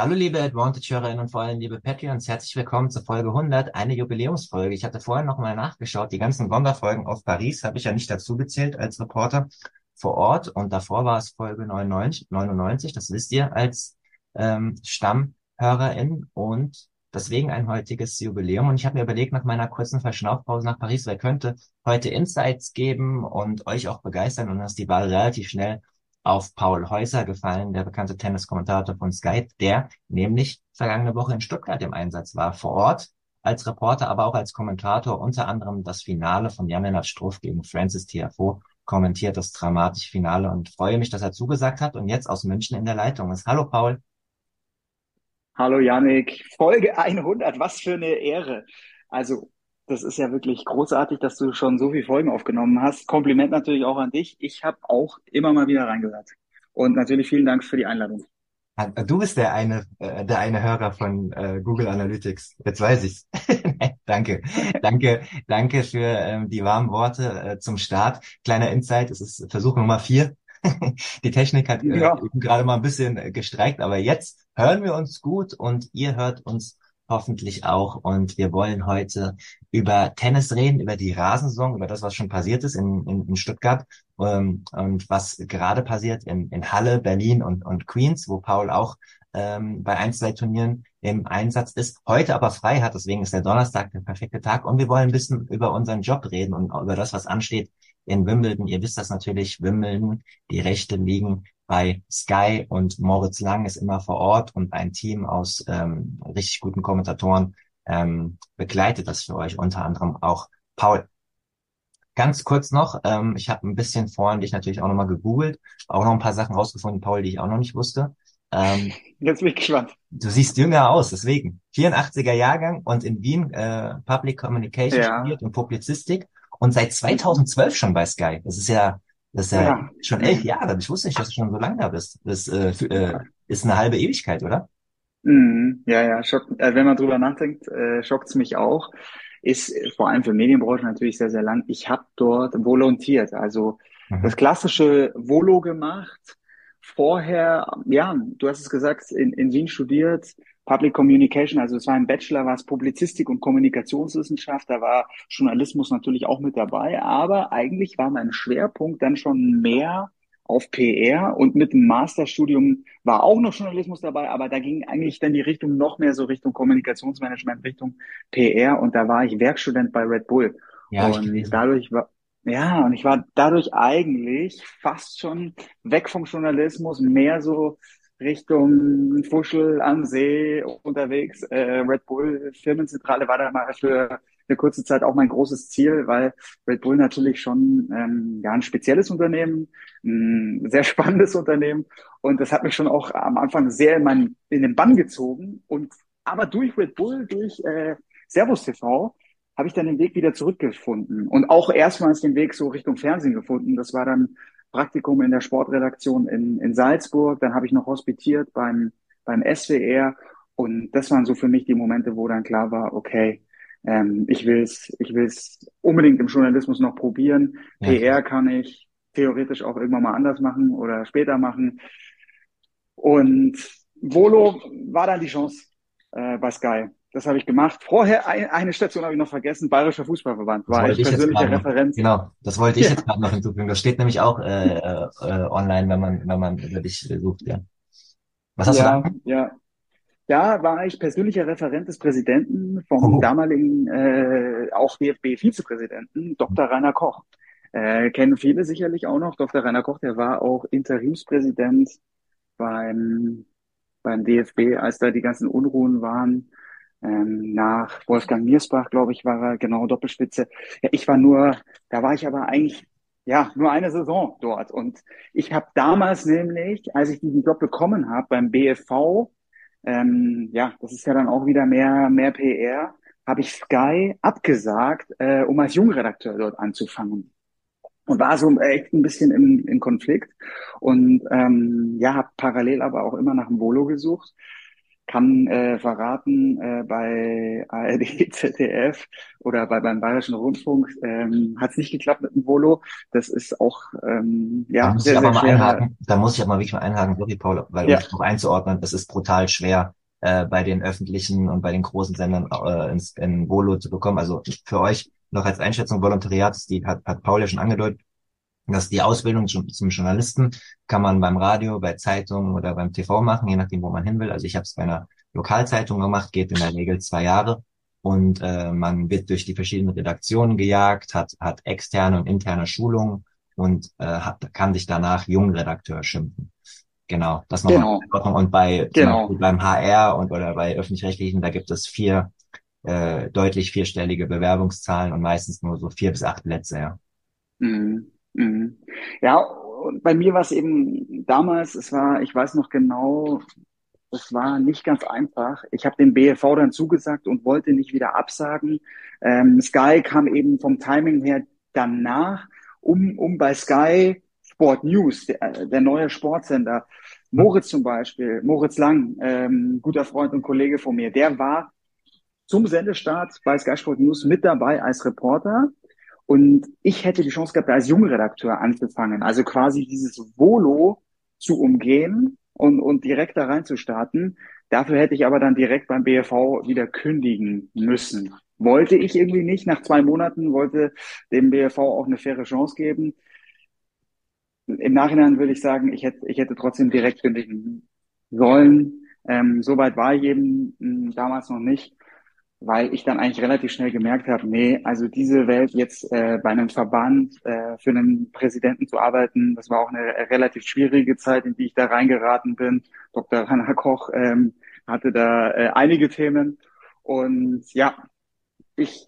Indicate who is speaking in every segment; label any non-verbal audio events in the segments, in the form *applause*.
Speaker 1: Hallo liebe Advantage-Hörerinnen und vor allem liebe Patreons, herzlich willkommen zur Folge 100, eine Jubiläumsfolge. Ich hatte vorher nochmal nachgeschaut, die ganzen Sonderfolgen auf Paris habe ich ja nicht dazu gezählt als Reporter vor Ort. Und davor war es Folge 99, 99 das wisst ihr als ähm, Stammhörerin. Und deswegen ein heutiges Jubiläum. Und ich habe mir überlegt nach meiner kurzen Verschnaufpause nach Paris, wer könnte heute Insights geben und euch auch begeistern und ist die Wahl relativ schnell auf Paul Häuser gefallen, der bekannte Tenniskommentator von Sky, der nämlich vergangene Woche in Stuttgart im Einsatz war, vor Ort als Reporter, aber auch als Kommentator, unter anderem das Finale von Jan-Lennart Struff gegen Francis Tiafoe kommentiert, das dramatische Finale und freue mich, dass er zugesagt hat und jetzt aus München in der Leitung ist. Hallo Paul.
Speaker 2: Hallo Janik, Folge 100, was für eine Ehre. Also das ist ja wirklich großartig, dass du schon so viele Folgen aufgenommen hast. Kompliment natürlich auch an dich. Ich habe auch immer mal wieder reingehört. Und natürlich vielen Dank für die Einladung.
Speaker 1: Du bist der eine, äh, der eine Hörer von äh, Google Analytics. Jetzt weiß ich's. *laughs* danke, danke, danke für ähm, die warmen Worte äh, zum Start. Kleiner Insight, es ist Versuch Nummer vier. *laughs* die Technik hat ja. gerade mal ein bisschen gestreikt, aber jetzt hören wir uns gut und ihr hört uns hoffentlich auch. Und wir wollen heute über Tennis reden, über die Rasensaison, über das, was schon passiert ist in, in, in Stuttgart ähm, und was gerade passiert in, in Halle, Berlin und, und Queens, wo Paul auch ähm, bei ein, zwei Turnieren im Einsatz ist, heute aber frei hat. Deswegen ist der Donnerstag der perfekte Tag. Und wir wollen ein bisschen über unseren Job reden und über das, was ansteht in Wimbledon. Ihr wisst das natürlich, Wimbledon, die Rechte liegen bei Sky und Moritz Lang ist immer vor Ort und ein Team aus ähm, richtig guten Kommentatoren ähm, begleitet das für euch, unter anderem auch Paul. Ganz kurz noch, ähm, ich habe ein bisschen vorhin dich natürlich auch nochmal gegoogelt, auch noch ein paar Sachen rausgefunden, Paul, die ich auch noch nicht wusste.
Speaker 2: Ähm, *laughs* Jetzt bin ich gespannt.
Speaker 1: Du siehst jünger aus, deswegen. 84er Jahrgang und in Wien äh, Public Communication ja. studiert und Publizistik und seit 2012 schon bei Sky. Das ist ja das ist ja, ja, schon elf Jahre. Ich wusste nicht, dass du schon so lange da bist. Das äh, äh, ist eine halbe Ewigkeit, oder?
Speaker 2: Mhm, ja, ja. Schock, äh, wenn man drüber nachdenkt, äh, schockt's mich auch. Ist äh, vor allem für Medienbranche natürlich sehr, sehr lang. Ich habe dort volontiert, also mhm. das klassische Volo gemacht. Vorher, ja, du hast es gesagt, in, in Wien studiert, Public Communication, also es war ein Bachelor, war es Publizistik und Kommunikationswissenschaft, da war Journalismus natürlich auch mit dabei, aber eigentlich war mein Schwerpunkt dann schon mehr auf PR und mit dem Masterstudium war auch noch Journalismus dabei, aber da ging eigentlich dann die Richtung noch mehr so Richtung Kommunikationsmanagement, Richtung PR und da war ich Werkstudent bei Red Bull. Ja, und dadurch war, ja, und ich war dadurch eigentlich fast schon weg vom Journalismus, mehr so Richtung Fuschel am See unterwegs. Äh, Red Bull Firmenzentrale war da mal für eine kurze Zeit auch mein großes Ziel, weil Red Bull natürlich schon ähm, ja ein spezielles Unternehmen, ein sehr *laughs* spannendes Unternehmen und das hat mich schon auch am Anfang sehr in, mein, in den Bann gezogen und aber durch Red Bull, durch äh, Servus TV habe ich dann den Weg wieder zurückgefunden und auch erstmals den Weg so Richtung Fernsehen gefunden. Das war dann Praktikum in der Sportredaktion in, in Salzburg, dann habe ich noch hospitiert beim, beim SWR und das waren so für mich die Momente, wo dann klar war, okay, ähm, ich will es ich will's unbedingt im Journalismus noch probieren. Ja. PR kann ich theoretisch auch irgendwann mal anders machen oder später machen. Und Volo war dann die Chance äh, bei Sky das habe ich gemacht. Vorher ein, eine Station habe ich noch vergessen, Bayerischer Fußballverband war ich persönlicher Referent.
Speaker 1: Genau, das wollte ich ja. jetzt gerade noch hinzufügen. Das steht nämlich auch äh, äh, online, wenn man wenn man über dich sucht. Ja.
Speaker 2: Was hast ja, du da? Ja, da war ich persönlicher Referent des Präsidenten vom oh. damaligen äh, auch DFB-Vizepräsidenten Dr. Rainer Koch. Äh, kennen viele sicherlich auch noch. Dr. Rainer Koch, der war auch Interimspräsident beim beim DFB, als da die ganzen Unruhen waren ähm, nach Wolfgang Miersbach, glaube ich, war er genau Doppelspitze. Ja, ich war nur, da war ich aber eigentlich ja nur eine Saison dort. Und ich habe damals nämlich, als ich diesen Job bekommen habe beim BFV, ähm, ja, das ist ja dann auch wieder mehr, mehr PR, habe ich Sky abgesagt, äh, um als Jungredakteur dort anzufangen. Und war so echt ein bisschen im, im Konflikt. Und ähm, ja, habe parallel aber auch immer nach dem Volo gesucht kann äh, verraten, äh, bei ARD, *laughs* ZDF oder bei, beim Bayerischen Rundfunk ähm, hat es nicht geklappt mit dem Volo. Das ist auch ähm, ja
Speaker 1: da muss
Speaker 2: sehr,
Speaker 1: ich aber
Speaker 2: sehr
Speaker 1: mal
Speaker 2: schwer.
Speaker 1: einhaken. Da muss ich aber mal wirklich mal einhaken, sorry Paul, weil um
Speaker 2: Ja.
Speaker 1: es noch einzuordnen, es ist brutal schwer, äh, bei den öffentlichen und bei den großen Sendern äh, ins, in Volo zu bekommen. Also für euch noch als Einschätzung Volontariat, die hat, hat Paul ja schon angedeutet, dass die Ausbildung zum, Journalisten kann man beim Radio, bei Zeitungen oder beim TV machen, je nachdem, wo man hin will. Also ich habe es bei einer Lokalzeitung gemacht, geht in der Regel zwei Jahre und äh, man wird durch die verschiedenen Redaktionen gejagt, hat, hat externe und interne Schulungen und äh, hat, kann sich danach Jungredakteur schimpfen. Genau, das nochmal
Speaker 2: Genau.
Speaker 1: Und bei
Speaker 2: Genau.
Speaker 1: Beim HR und oder bei öffentlich-rechtlichen, da gibt es vier äh, deutlich vierstellige Bewerbungszahlen und meistens nur so vier bis acht Plätze, ja.
Speaker 2: Mhm. Mhm. Ja, und bei mir war es eben damals, es war, ich weiß noch genau, es war nicht ganz einfach. Ich habe dem BFV dann zugesagt und wollte nicht wieder absagen. Ähm, Sky kam eben vom Timing her danach, um, um bei Sky Sport News, der, der neue Sportsender, Moritz zum Beispiel, Moritz Lang, ähm, guter Freund und Kollege von mir, der war zum Sendestart bei Sky Sport News mit dabei als Reporter. Und ich hätte die Chance gehabt, als Jungredakteur anzufangen. Also quasi dieses Volo zu umgehen und, und direkt da reinzustarten. Dafür hätte ich aber dann direkt beim BFV wieder kündigen müssen. Wollte ich irgendwie nicht. Nach zwei Monaten wollte dem BFV auch eine faire Chance geben. Im Nachhinein würde ich sagen, ich hätte, ich hätte trotzdem direkt kündigen sollen. Ähm, Soweit war ich eben mh, damals noch nicht weil ich dann eigentlich relativ schnell gemerkt habe, nee, also diese Welt jetzt äh, bei einem Verband äh, für einen Präsidenten zu arbeiten, das war auch eine relativ schwierige Zeit, in die ich da reingeraten bin. Dr. Rainer Koch ähm, hatte da äh, einige Themen und ja, ich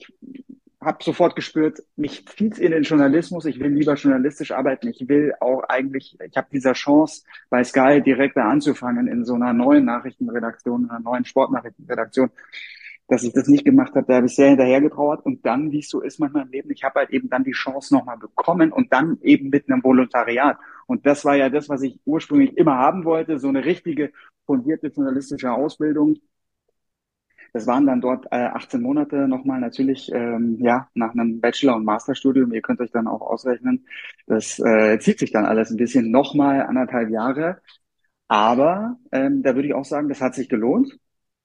Speaker 2: habe sofort gespürt, mich zieht's in den Journalismus. Ich will lieber journalistisch arbeiten. Ich will auch eigentlich, ich habe dieser Chance bei Sky direkt da anzufangen in so einer neuen Nachrichtenredaktion, einer neuen Sportnachrichtenredaktion dass ich das nicht gemacht habe, da habe ich sehr hinterher getrauert. Und dann, wie es so ist manchmal im Leben, ich habe halt eben dann die Chance nochmal bekommen und dann eben mit einem Volontariat. Und das war ja das, was ich ursprünglich immer haben wollte, so eine richtige fundierte journalistische Ausbildung. Das waren dann dort äh, 18 Monate nochmal natürlich, ähm, ja, nach einem Bachelor- und Masterstudium. Ihr könnt euch dann auch ausrechnen. Das äh, zieht sich dann alles ein bisschen nochmal anderthalb Jahre. Aber ähm, da würde ich auch sagen, das hat sich gelohnt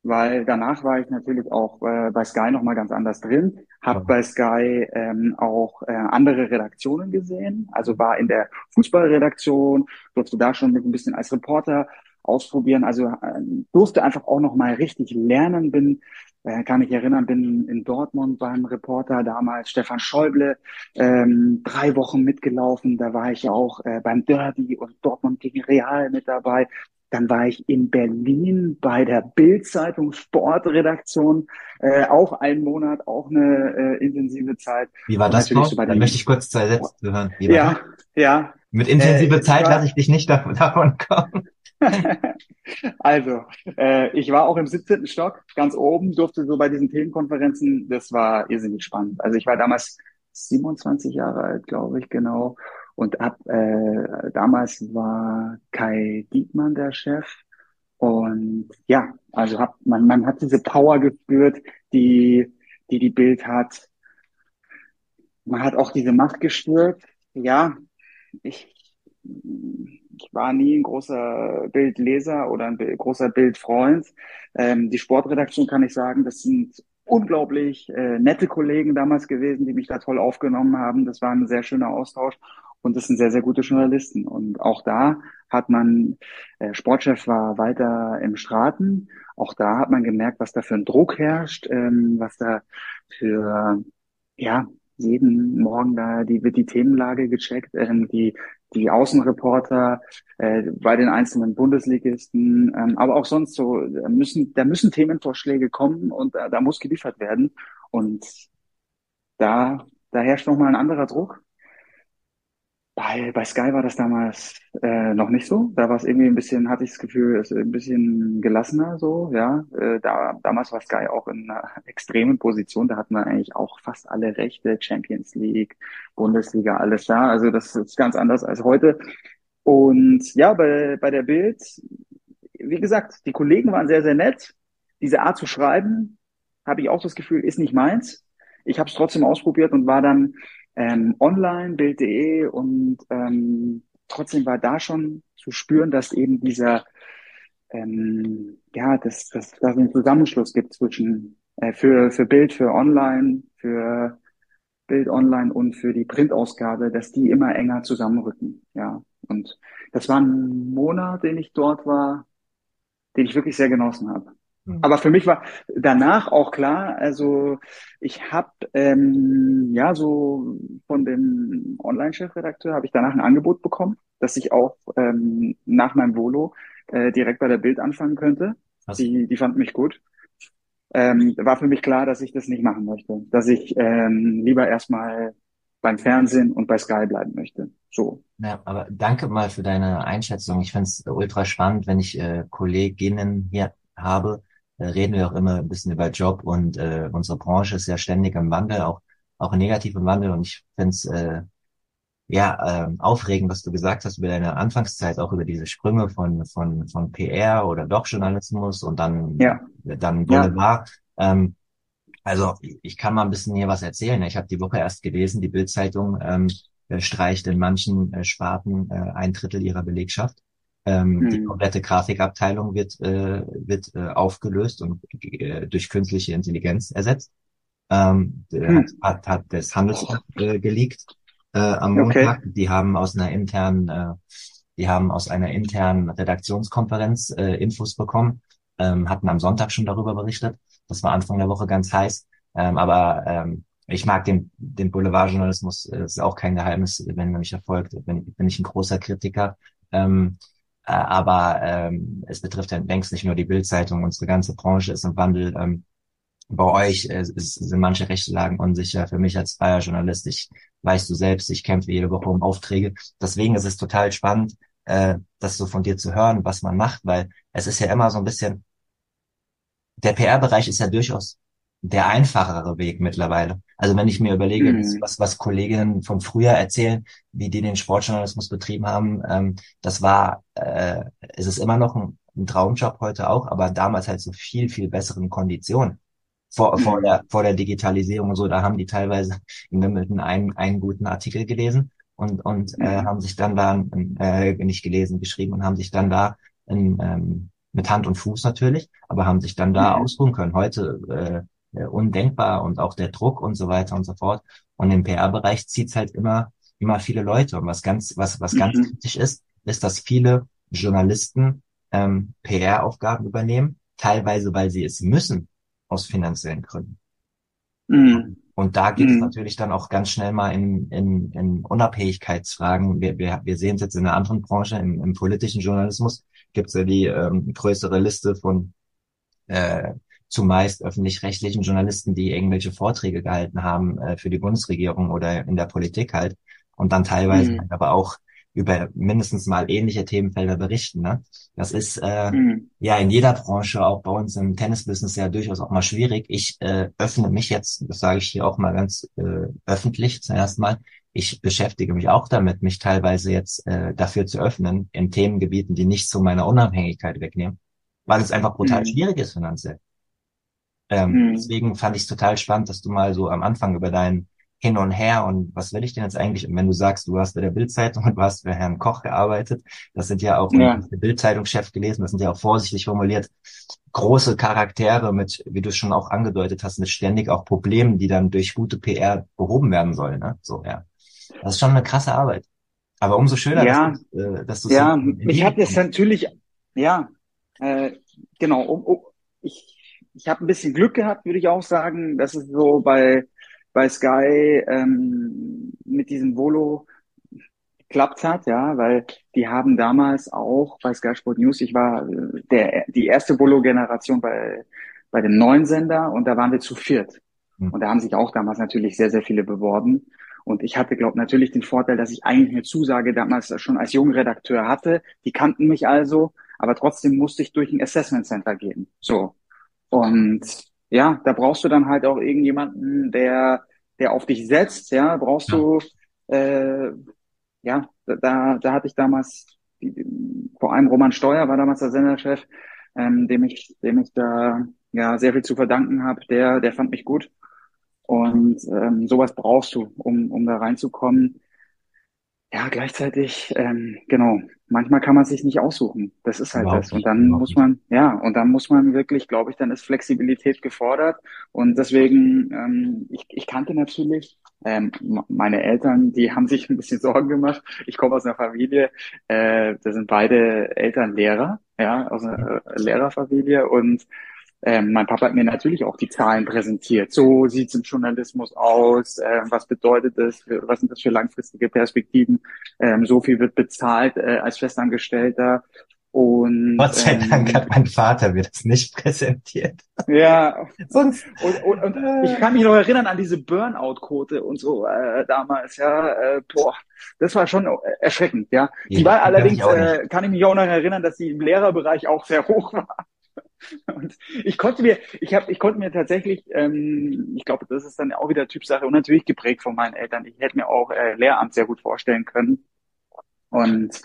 Speaker 2: weil danach war ich natürlich auch äh, bei Sky nochmal ganz anders drin, habe bei Sky ähm, auch äh, andere Redaktionen gesehen, also war in der Fußballredaktion, durfte da schon mit ein bisschen als Reporter ausprobieren, also äh, durfte einfach auch nochmal richtig lernen, bin äh, kann mich erinnern, bin in Dortmund beim Reporter damals Stefan Schäuble ähm, drei Wochen mitgelaufen. Da war ich auch äh, beim Derby und Dortmund gegen Real mit dabei. Dann war ich in Berlin bei der Bild-Zeitung Sportredaktion, äh, auch einen Monat, auch eine äh, intensive Zeit.
Speaker 1: Wie war das,
Speaker 2: so bei
Speaker 1: Da
Speaker 2: den-
Speaker 1: möchte ich kurz zwei Sätze hören.
Speaker 2: Ja, ja.
Speaker 1: Mit intensive
Speaker 2: Äh,
Speaker 1: Zeit
Speaker 2: war-
Speaker 1: lasse ich dich nicht davon, *laughs* davon kommen. *laughs*
Speaker 2: Also, äh, ich war auch im 17. Stock, ganz oben, durfte so bei diesen Themenkonferenzen, das war irrsinnig spannend. Also ich war damals 27 Jahre alt, glaube ich, genau. Und ab, äh, damals war Kai Diekmann der Chef. Und ja, also hab, man, man hat diese Power gespürt, die, die die Bild hat. Man hat auch diese Macht gespürt. Ja, ich, ich war nie ein großer Bildleser oder ein großer Bildfreund. Ähm, die Sportredaktion kann ich sagen, das sind unglaublich äh, nette Kollegen damals gewesen, die mich da toll aufgenommen haben. Das war ein sehr schöner Austausch und das sind sehr, sehr gute Journalisten. Und auch da hat man, äh, Sportchef war weiter im Straten. Auch da hat man gemerkt, was da für ein Druck herrscht, ähm, was da für, ja, jeden Morgen da die, wird die Themenlage gecheckt, ähm, die, die Außenreporter äh, bei den einzelnen Bundesligisten, ähm, aber auch sonst so, da müssen, da müssen Themenvorschläge kommen und äh, da muss geliefert werden. Und da, da herrscht nochmal ein anderer Druck. Bei, bei Sky war das damals äh, noch nicht so. Da war es irgendwie ein bisschen, hatte ich das Gefühl, ist ein bisschen gelassener so, ja. Äh, da, damals war Sky auch in einer *laughs* extremen Position. Da hatten wir eigentlich auch fast alle Rechte, Champions League, Bundesliga, alles da. Also das ist ganz anders als heute. Und ja, bei, bei der Bild, wie gesagt, die Kollegen waren sehr, sehr nett. Diese Art zu schreiben, habe ich auch das Gefühl, ist nicht meins. Ich habe es trotzdem ausprobiert und war dann ähm, online, Bild.de und ähm, trotzdem war da schon zu spüren, dass eben dieser, ähm, ja, dass, dass, dass es einen Zusammenschluss gibt zwischen äh, für, für Bild, für online, für Bild online und für die Printausgabe, dass die immer enger zusammenrücken. Ja, und das war ein Monat, den ich dort war, den ich wirklich sehr genossen habe. Mhm. Aber für mich war danach auch klar, also ich habe ähm, ja so von dem Online-Chefredakteur habe ich danach ein Angebot bekommen, dass ich auch ähm, nach meinem Volo äh, direkt bei der Bild anfangen könnte. Was? Die, die fand mich gut. Ähm, war für mich klar, dass ich das nicht machen möchte, dass ich ähm, lieber erstmal beim Fernsehen und bei Sky bleiben möchte. So.
Speaker 1: Ja, aber danke mal für deine Einschätzung. Ich finde es ultra spannend, wenn ich äh, Kolleginnen hier habe, reden wir auch immer ein bisschen über Job und äh, unsere Branche ist ja ständig im Wandel, auch auch negativ im Wandel und ich finde es äh, ja äh, aufregend, was du gesagt hast über deine Anfangszeit, auch über diese Sprünge von von von PR oder doch Journalismus und dann ja. dann Boulevard. Ja. Ähm, also ich kann mal ein bisschen hier was erzählen. Ich habe die Woche erst gelesen, die Bildzeitung ähm, streicht in manchen äh, Sparten äh, ein Drittel ihrer Belegschaft. Ähm, mhm. Die komplette Grafikabteilung wird, äh, wird äh, aufgelöst und äh, durch künstliche Intelligenz ersetzt. Ähm, mhm. hat, hat das Handelsblatt äh, geleakt äh, am Montag. Okay. Die haben aus einer internen, äh, die haben aus einer internen Redaktionskonferenz äh, Infos bekommen, ähm, hatten am Sonntag schon darüber berichtet. Das war Anfang der Woche ganz heiß. Ähm, aber ähm, ich mag den, den Boulevardjournalismus, äh, ist auch kein Geheimnis, wenn man mich verfolgt, bin, bin ich ein großer Kritiker. Ähm, äh, aber ähm, es betrifft ja längst nicht nur die Bildzeitung, unsere ganze Branche ist im Wandel. Ähm, bei euch äh, ist, sind manche Rechtslagen unsicher. Für mich als freier Journalist, ich weißt du selbst, ich kämpfe jede Woche um Aufträge. Deswegen ist es total spannend, äh, das so von dir zu hören, was man macht, weil es ist ja immer so ein bisschen, der PR-Bereich ist ja durchaus der einfachere Weg mittlerweile. Also wenn ich mir überlege, mhm. was, was Kolleginnen von früher erzählen, wie die den Sportjournalismus betrieben haben, ähm, das war, äh, es ist immer noch ein, ein Traumjob heute auch, aber damals halt so viel, viel besseren Konditionen. Vor, mhm. vor, der, vor der Digitalisierung und so, da haben die teilweise *laughs* in Wimbledon einen, einen guten Artikel gelesen und, und äh, mhm. äh, haben sich dann da, äh, nicht gelesen, geschrieben und haben sich dann da in, ähm, mit Hand und Fuß natürlich, aber haben sich dann da mhm. ausruhen können. Heute äh, undenkbar und auch der Druck und so weiter und so fort. Und im PR-Bereich zieht's halt immer, immer viele Leute. Und was ganz, was, was mhm. ganz kritisch ist, ist, dass viele Journalisten ähm, PR-Aufgaben übernehmen, teilweise weil sie es müssen, aus finanziellen Gründen. Mhm. Und da geht mhm. es natürlich dann auch ganz schnell mal in, in, in Unabhängigkeitsfragen. Wir, wir, wir sehen es jetzt in einer anderen Branche, im, im politischen Journalismus gibt es ja die ähm, größere Liste von äh, zumeist öffentlich-rechtlichen Journalisten, die irgendwelche Vorträge gehalten haben äh, für die Bundesregierung oder in der Politik halt und dann teilweise mhm. aber auch über mindestens mal ähnliche Themenfelder berichten. Ne? Das ist äh, mhm. ja in jeder Branche, auch bei uns im Tennisbusiness ja durchaus auch mal schwierig. Ich äh, öffne mich jetzt, das sage ich hier auch mal ganz äh, öffentlich zuerst mal, ich beschäftige mich auch damit, mich teilweise jetzt äh, dafür zu öffnen in Themengebieten, die nicht zu meiner Unabhängigkeit wegnehmen, weil es einfach brutal mhm. schwierig ist finanziell. Ähm, mhm. Deswegen fand ich es total spannend, dass du mal so am Anfang über dein Hin und Her und was will ich denn jetzt eigentlich? Und wenn du sagst, du hast bei der Bildzeitung *laughs* und du hast für Herrn Koch gearbeitet, das sind ja auch ja. der Bildzeitungschef gelesen, das sind ja auch vorsichtig formuliert große Charaktere mit, wie du schon auch angedeutet hast, mit ständig auch Problemen, die dann durch gute PR behoben werden sollen. Ne? So ja, das ist schon eine krasse Arbeit. Aber umso schöner,
Speaker 2: ja, dass du, äh, dass du ja, so ich habe jetzt natürlich, ja, äh, genau. Um, um, ich ich habe ein bisschen Glück gehabt, würde ich auch sagen, dass es so bei, bei Sky ähm, mit diesem Volo geklappt hat, ja, weil die haben damals auch bei Sky Sport News, ich war äh, der, die erste Volo-Generation bei, bei dem neuen Sender und da waren wir zu viert. Mhm. Und da haben sich auch damals natürlich sehr, sehr viele beworben. Und ich hatte, glaube natürlich den Vorteil, dass ich eigentlich eine Zusage damals schon als Jungredakteur hatte. Die kannten mich also, aber trotzdem musste ich durch ein Assessment Center gehen. So. Und ja, da brauchst du dann halt auch irgendjemanden, der, der auf dich setzt, ja, brauchst du, äh, ja, da, da hatte ich damals, vor allem Roman Steuer war damals der Senderchef, ähm, dem ich, dem ich da ja sehr viel zu verdanken habe. Der, der fand mich gut. Und ähm, sowas brauchst du, um, um da reinzukommen. Ja, gleichzeitig, ähm, genau, manchmal kann man sich nicht aussuchen. Das ist halt
Speaker 1: Überhaupt
Speaker 2: das. Und dann muss man, ja, und dann muss man wirklich, glaube ich, dann ist Flexibilität gefordert. Und deswegen, ähm, ich, ich kannte natürlich, ähm, meine Eltern, die *laughs* haben sich ein bisschen Sorgen gemacht. Ich komme aus einer Familie, äh, da sind beide Eltern Lehrer, ja, aus einer äh, Lehrerfamilie. Und ähm, mein Papa hat mir natürlich auch die Zahlen präsentiert. So sieht's im Journalismus aus. Äh, was bedeutet das? Was sind das für langfristige Perspektiven? Ähm, so viel wird bezahlt äh, als Festangestellter. Und
Speaker 1: Gott sei Dank
Speaker 2: ähm,
Speaker 1: hat mein Vater mir das nicht präsentiert.
Speaker 2: ja,
Speaker 1: Sonst,
Speaker 2: und, und, und ich kann mich noch erinnern an diese Burnout-Quote und so äh, damals, ja, äh, boah, das war schon erschreckend, ja. Die
Speaker 1: Ja,
Speaker 2: war allerdings,
Speaker 1: ich
Speaker 2: äh, kann ich mich auch noch erinnern, dass die im Lehrerbereich auch sehr hoch war. *laughs* Und ich konnte mir, ich habe, ich konnte mir tatsächlich, ähm, ich glaube, das ist dann auch wieder Typsache und natürlich geprägt von meinen Eltern. Ich hätte mir auch äh, Lehramt sehr gut vorstellen können und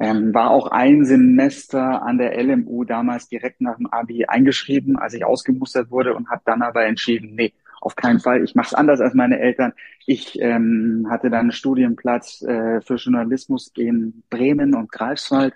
Speaker 2: ähm, war auch ein Semester an der LMU damals direkt nach dem Abi eingeschrieben, als ich ausgemustert wurde und habe dann aber entschieden, nee, auf keinen Fall. Ich mache es anders als meine Eltern. Ich ähm, hatte dann einen Studienplatz äh, für Journalismus in Bremen und Greifswald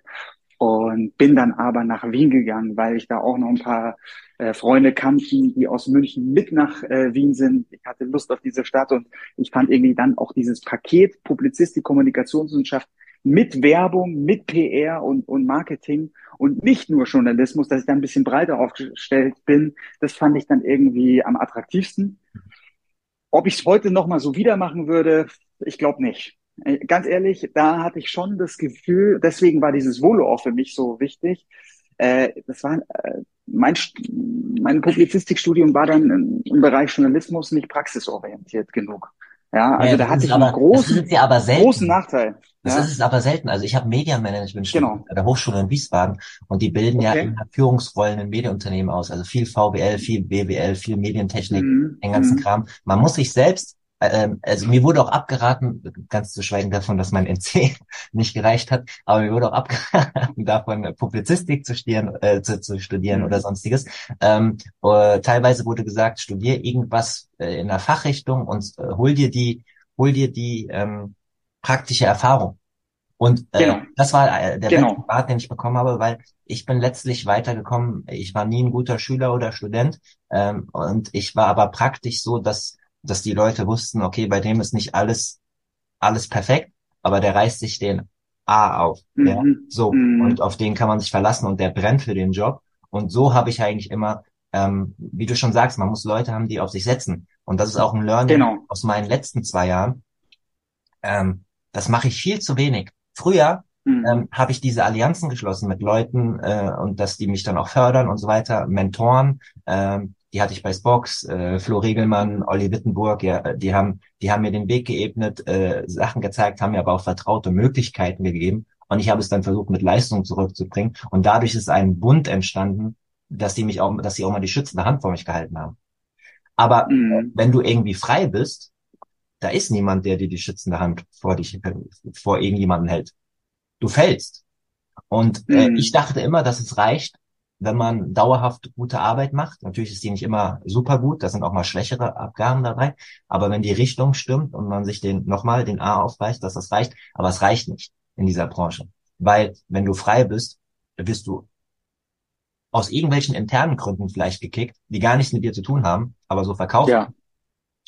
Speaker 2: und bin dann aber nach Wien gegangen, weil ich da auch noch ein paar äh, Freunde kannten, die aus München mit nach äh, Wien sind. Ich hatte Lust auf diese Stadt und ich fand irgendwie dann auch dieses Paket Publizistik, Kommunikationswissenschaft mit Werbung, mit PR und, und Marketing und nicht nur Journalismus, dass ich da ein bisschen breiter aufgestellt bin. Das fand ich dann irgendwie am attraktivsten. Ob ich es heute nochmal so wieder machen würde, ich glaube nicht. Äh, Ganz ehrlich, da hatte ich schon das Gefühl, deswegen war dieses Volo auch für mich so wichtig. Äh, das war äh, mein, mein Publizistikstudium war dann im Bereich Journalismus nicht praxisorientiert genug. Ja, also
Speaker 1: Ja,
Speaker 2: da hatte ich
Speaker 1: aber,
Speaker 2: einen großen,
Speaker 1: ja aber
Speaker 2: großen
Speaker 1: selten.
Speaker 2: Nachteil.
Speaker 1: Das
Speaker 2: Ja,
Speaker 1: ist es aber selten. Also ich habe Medienmanagement studiert
Speaker 2: genau.
Speaker 1: an der Hochschule in Wiesbaden und die bilden ja
Speaker 2: Okay.
Speaker 1: immer Führungsrollen in Medienunternehmen aus. Also viel VWL, viel BWL, viel Medientechnik,
Speaker 2: Mhm.
Speaker 1: den ganzen
Speaker 2: Mhm.
Speaker 1: Kram. Man muss sich selbst, also mir wurde auch abgeraten, ganz zu schweigen davon, dass mein *laughs* NC nicht gereicht hat, aber mir wurde auch abgeraten *laughs* davon, Publizistik zu studieren, äh, zu, zu studieren oder
Speaker 2: Mhm.
Speaker 1: sonstiges. Ähm, äh, teilweise wurde gesagt, studier irgendwas äh, in der Fachrichtung und äh, hol dir die, hol dir die ähm, praktische Erfahrung. Und äh,
Speaker 2: Genau.
Speaker 1: das war äh, der beste
Speaker 2: Genau.
Speaker 1: Rat, den ich bekommen habe, weil ich bin letztlich weitergekommen. Ich war nie ein guter Schüler oder Student ähm, und ich war aber praktisch so, dass dass die Leute wussten, okay, bei dem ist nicht alles alles perfekt, aber der reißt sich den A auf, ja,
Speaker 2: Mhm.
Speaker 1: so
Speaker 2: Mhm.
Speaker 1: und auf den kann man sich verlassen und der brennt für den Job und so habe ich eigentlich immer, ähm, wie du schon sagst, man muss Leute haben, die auf sich setzen und das ist auch ein Learning
Speaker 2: Genau.
Speaker 1: aus meinen letzten zwei Jahren. Ähm, das mache ich viel zu wenig. Früher
Speaker 2: Mhm.
Speaker 1: ähm, habe ich diese Allianzen geschlossen mit Leuten äh, und dass die mich dann auch fördern und so weiter, Mentoren. Ähm, die hatte ich bei Spox, äh, Flo Regelmann, Olli Wittenburg, ja, die haben, die haben mir den Weg geebnet, äh, Sachen gezeigt, haben mir aber auch vertraute Möglichkeiten gegeben. Und ich habe es dann versucht, mit Leistung zurückzubringen. Und dadurch ist ein Bund entstanden, dass die mich auch, dass sie auch mal die schützende Hand vor mich gehalten haben. Aber äh,
Speaker 2: Mhm.
Speaker 1: wenn du irgendwie frei bist, da ist niemand, der dir die schützende Hand vor dich, äh, vor irgendjemanden hält. Du fällst. Und äh,
Speaker 2: Mhm.
Speaker 1: ich dachte immer, dass es reicht, wenn man dauerhaft gute Arbeit macht. Natürlich ist die nicht immer super gut, da sind auch mal schwächere Abgaben dabei. Aber wenn die Richtung stimmt und man sich den nochmal den A aufreißt, dass das reicht. Aber es reicht nicht in dieser Branche. Weil wenn du frei bist, wirst du aus irgendwelchen internen Gründen vielleicht gekickt, die gar nichts mit dir zu tun haben, aber so verkauft.
Speaker 2: Ja.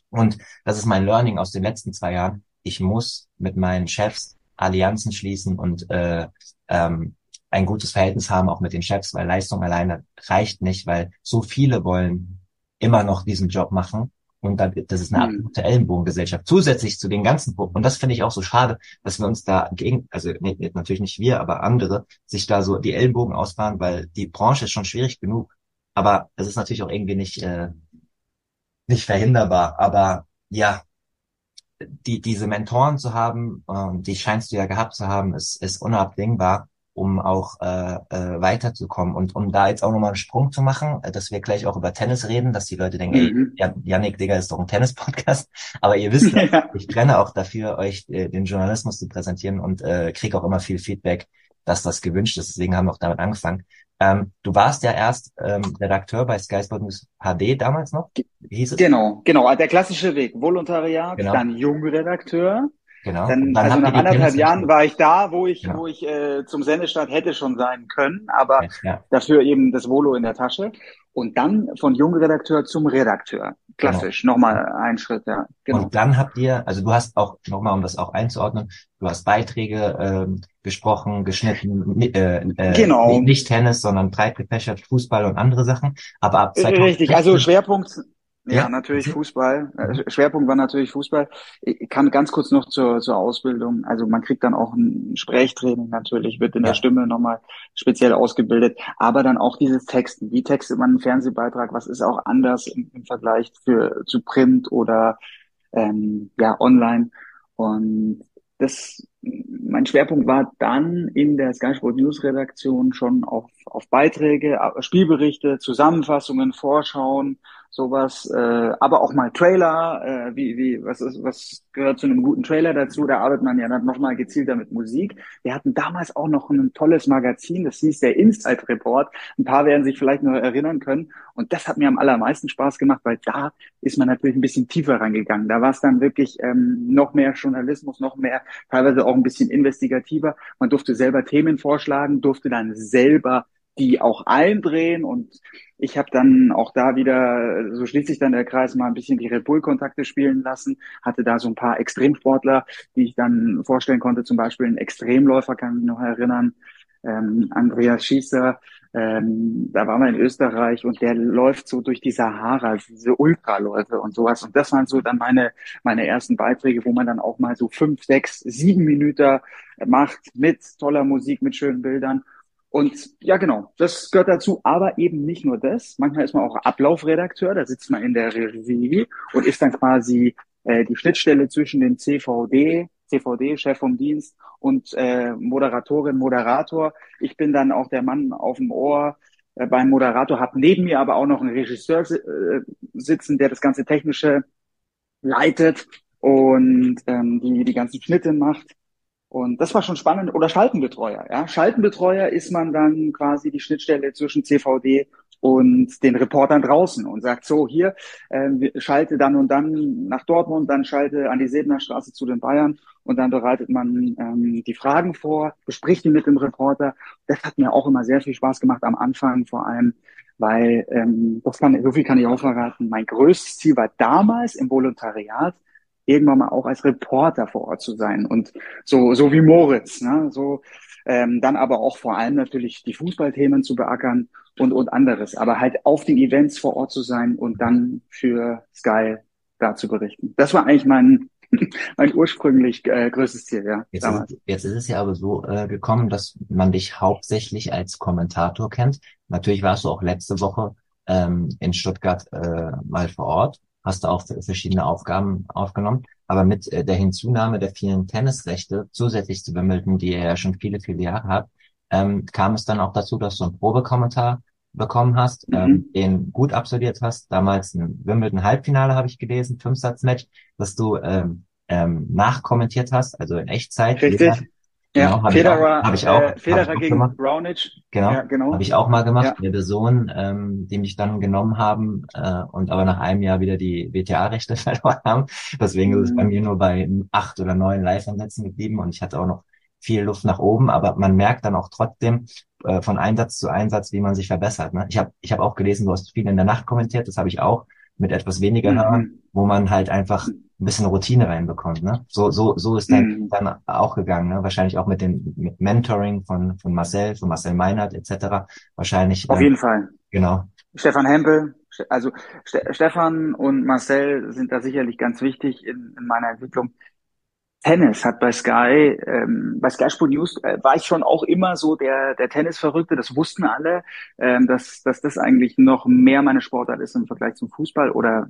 Speaker 1: Und das ist mein Learning aus den letzten zwei Jahren. Ich muss mit meinen Chefs Allianzen schließen und äh, ähm, ein gutes Verhältnis haben, auch mit den Chefs, weil Leistung alleine reicht nicht, weil so viele wollen immer noch diesen Job machen. Und da, das ist eine
Speaker 2: Mhm.
Speaker 1: absolute Ellenbogengesellschaft. Zusätzlich zu den ganzen Punkten. Und das finde ich auch so schade, dass wir uns da gegen, also nee, natürlich nicht wir, aber andere, sich da so die Ellenbogen ausfahren, weil die Branche ist schon schwierig genug. Aber es ist natürlich auch irgendwie nicht, äh, nicht verhinderbar. Aber ja, die, diese Mentoren zu haben, äh, die scheinst du ja gehabt zu haben, ist, ist unabdingbar, um auch äh, äh, weiterzukommen. Und um da jetzt auch nochmal einen Sprung zu machen, äh, dass wir gleich auch über Tennis reden, dass die Leute denken, mhm. ey, Janik, Digga, ist doch ein Tennis-Podcast. *laughs* Aber ihr wisst, ja. ich brenne auch dafür, euch äh, den Journalismus zu präsentieren und äh, kriege auch immer viel Feedback, dass das gewünscht ist. Deswegen haben wir auch damit angefangen. Ähm, du warst ja erst ähm, Redakteur bei Sky Sport News HD damals noch,
Speaker 2: Wie hieß es? Genau, genau. Der klassische Weg. Volontariat, genau. dann Jungredakteur. Genau. Dann, dann also nach anderthalb Jahren war ich da, wo ich, genau. wo ich äh, zum Sendestart hätte schon sein können, aber ja. dafür eben das Volo in der Tasche. Und dann von Jungredakteur zum Redakteur. Klassisch, genau. nochmal ein Schritt, ja.
Speaker 1: Genau. Und dann habt ihr, also du hast auch, nochmal um das auch einzuordnen, du hast Beiträge ähm, gesprochen, geschnitten, äh, äh, genau. nicht Tennis, sondern breit gefächert, Fußball und andere Sachen. Aber ab
Speaker 2: 2016, Richtig, also Schwerpunkt, ja, ja, natürlich. Fußball. Äh, Schwerpunkt war natürlich Fußball. Ich kann ganz kurz noch zur, zur Ausbildung. Also man kriegt dann auch ein Sprechtraining natürlich, wird in ja. der Stimme nochmal speziell ausgebildet. Aber dann auch dieses Texten. Wie textet man einen Fernsehbeitrag? Was ist auch anders im, im Vergleich für, zu Print oder ähm, ja online? Und das, mein Schwerpunkt war dann in der Sky Sport News Redaktion schon auf, auf Beiträge, Spielberichte, Zusammenfassungen, Vorschauen, sowas, äh, aber auch mal Trailer, äh, wie, wie, was ist, was gehört zu einem guten Trailer dazu? Da arbeitet man ja dann nochmal gezielter mit Musik. Wir hatten damals auch noch ein tolles Magazin, das hieß der Inside Report. Ein paar werden sich vielleicht noch erinnern können. Und das hat mir am allermeisten Spaß gemacht, weil da ist man natürlich ein bisschen tiefer reingegangen. Da war es dann wirklich ähm, noch mehr Journalismus, noch mehr, teilweise auch ein bisschen investigativer. Man durfte selber Themen vorschlagen, durfte dann selber die auch eindrehen und ich habe dann auch da wieder, so schließt sich dann der Kreis, mal ein bisschen die Red Bull-Kontakte spielen lassen, hatte da so ein paar Extremsportler, die ich dann vorstellen konnte, zum Beispiel ein Extremläufer, kann ich mich noch erinnern, ähm, Andreas Schießer, ähm, da waren wir in Österreich und der läuft so durch die Sahara, diese Ultraläufe und sowas. Und das waren so dann meine, meine ersten Beiträge, wo man dann auch mal so fünf, sechs, sieben Minuten macht mit toller Musik, mit schönen Bildern. Und ja, genau, das gehört dazu, aber eben nicht nur das. Manchmal ist man auch Ablaufredakteur, da sitzt man in der Regie und ist dann quasi äh, die Schnittstelle zwischen dem CVD, CVD, Chef vom Dienst und äh, Moderatorin, Moderator. Ich bin dann auch der Mann auf dem Ohr äh, beim Moderator, habe neben mir aber auch noch einen Regisseur äh, sitzen, der das ganze Technische leitet und ähm, die die ganzen Schnitte macht. Und das war schon spannend. Oder Schaltenbetreuer. Ja? Schaltenbetreuer ist man dann quasi die Schnittstelle zwischen CVD und den Reportern draußen und sagt so, hier, äh, schalte dann und dann nach Dortmund, dann schalte an die Sebener Straße zu den Bayern und dann bereitet man ähm, die Fragen vor, bespricht die mit dem Reporter. Das hat mir auch immer sehr viel Spaß gemacht am Anfang vor allem, weil ähm, das kann, so viel kann ich auch verraten. Mein größtes Ziel war damals im Volontariat, irgendwann mal auch als Reporter vor Ort zu sein und so so wie Moritz, ne? so ähm, dann aber auch vor allem natürlich die Fußballthemen zu beackern und und anderes, aber halt auf den Events vor Ort zu sein und dann für Sky da zu berichten. Das war eigentlich mein *laughs* mein ursprünglich äh, größtes Ziel, ja.
Speaker 1: Jetzt ist, jetzt ist, es ja aber so äh, gekommen, dass man dich hauptsächlich als Kommentator kennt. Natürlich warst du auch letzte Woche ähm, in Stuttgart äh, mal vor Ort hast du auch verschiedene Aufgaben aufgenommen. Aber mit äh, der Hinzunahme der vielen Tennisrechte zusätzlich zu Wimbledon, die er ja schon viele, viele Jahre hat, ähm, kam es dann auch dazu, dass du einen Probekommentar bekommen hast, mhm. ähm, den gut absolviert hast. Damals ein Wimbledon-Halbfinale habe ich gelesen, Fünfsatzmatch, dass du ähm, ähm, nachkommentiert hast, also in Echtzeit.
Speaker 2: Richtig.
Speaker 1: Genau, ja, habe ich auch, hab ich auch,
Speaker 2: äh, Federer gegen gemacht. Raonic.
Speaker 1: Genau, ja, genau. habe ich auch mal gemacht. Ja. Der Person, ähm, die mich dann genommen haben äh, und aber nach einem Jahr wieder die WTA-Rechte *laughs* verloren haben. Deswegen mhm. ist es bei mhm. mir nur bei acht oder neun Live-Ansätzen geblieben und ich hatte auch noch viel Luft nach oben, aber man merkt dann auch trotzdem äh, von Einsatz zu Einsatz, wie man sich verbessert. Ne? Ich habe ich hab auch gelesen, du hast viel in der Nacht kommentiert, das habe ich auch mit etwas weniger mhm. wo man halt einfach ein bisschen Routine reinbekommt. Ne? So, so, so ist dann, mhm. dann auch gegangen. Ne? Wahrscheinlich auch mit dem mit Mentoring von, von Marcel, von Marcel Meinert etc. Wahrscheinlich.
Speaker 2: Auf
Speaker 1: dann,
Speaker 2: jeden Fall.
Speaker 1: Genau.
Speaker 2: Stefan Hempel, also Ste Stefan und Marcel sind da sicherlich ganz wichtig in, in meiner Entwicklung. Tennis hat bei Sky, ähm, bei Sky Sport News äh, war ich schon auch immer so der, der Tennisverrückte, das wussten alle, ähm, dass, dass das eigentlich noch mehr meine Sportart ist im Vergleich zum Fußball oder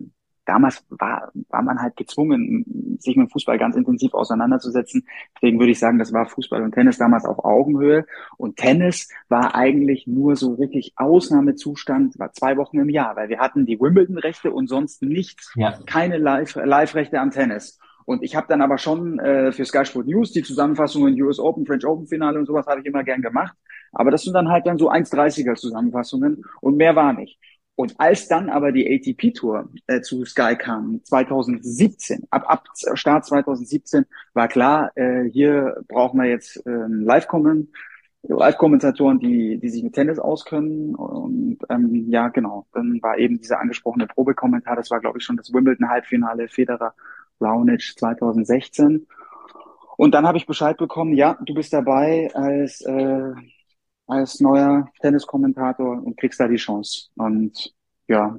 Speaker 2: damals war, war man halt gezwungen, sich mit Fußball ganz intensiv auseinanderzusetzen. Deswegen würde ich sagen, das war Fußball und Tennis damals auf Augenhöhe. Und Tennis war eigentlich nur so wirklich Ausnahmezustand, war zwei Wochen im Jahr, weil wir hatten die Wimbledon-Rechte und sonst nichts, ja. keine Live-Rechte am Tennis. Und ich habe dann aber schon äh, für Sky Sport News die Zusammenfassungen US Open, French Open Finale und sowas habe ich immer gern gemacht. Aber das sind dann halt dann so 1,30er Zusammenfassungen und mehr war nicht. Und als dann aber die ATP Tour äh, zu Sky kam, 2017, ab, ab Start 2017, war klar, äh, hier brauchen wir jetzt äh, Live-Kommen, Live-Kommentatoren, die, die sich mit Tennis auskennen. Und ähm, ja, genau, dann war eben dieser angesprochene Probekommentar, das war, glaube ich, schon das Wimbledon-Halbfinale Federer Raonic 2016. Und dann habe ich Bescheid bekommen, ja, du bist dabei als äh, als neuer Tenniskommentator und kriegst da die Chance. Und ja,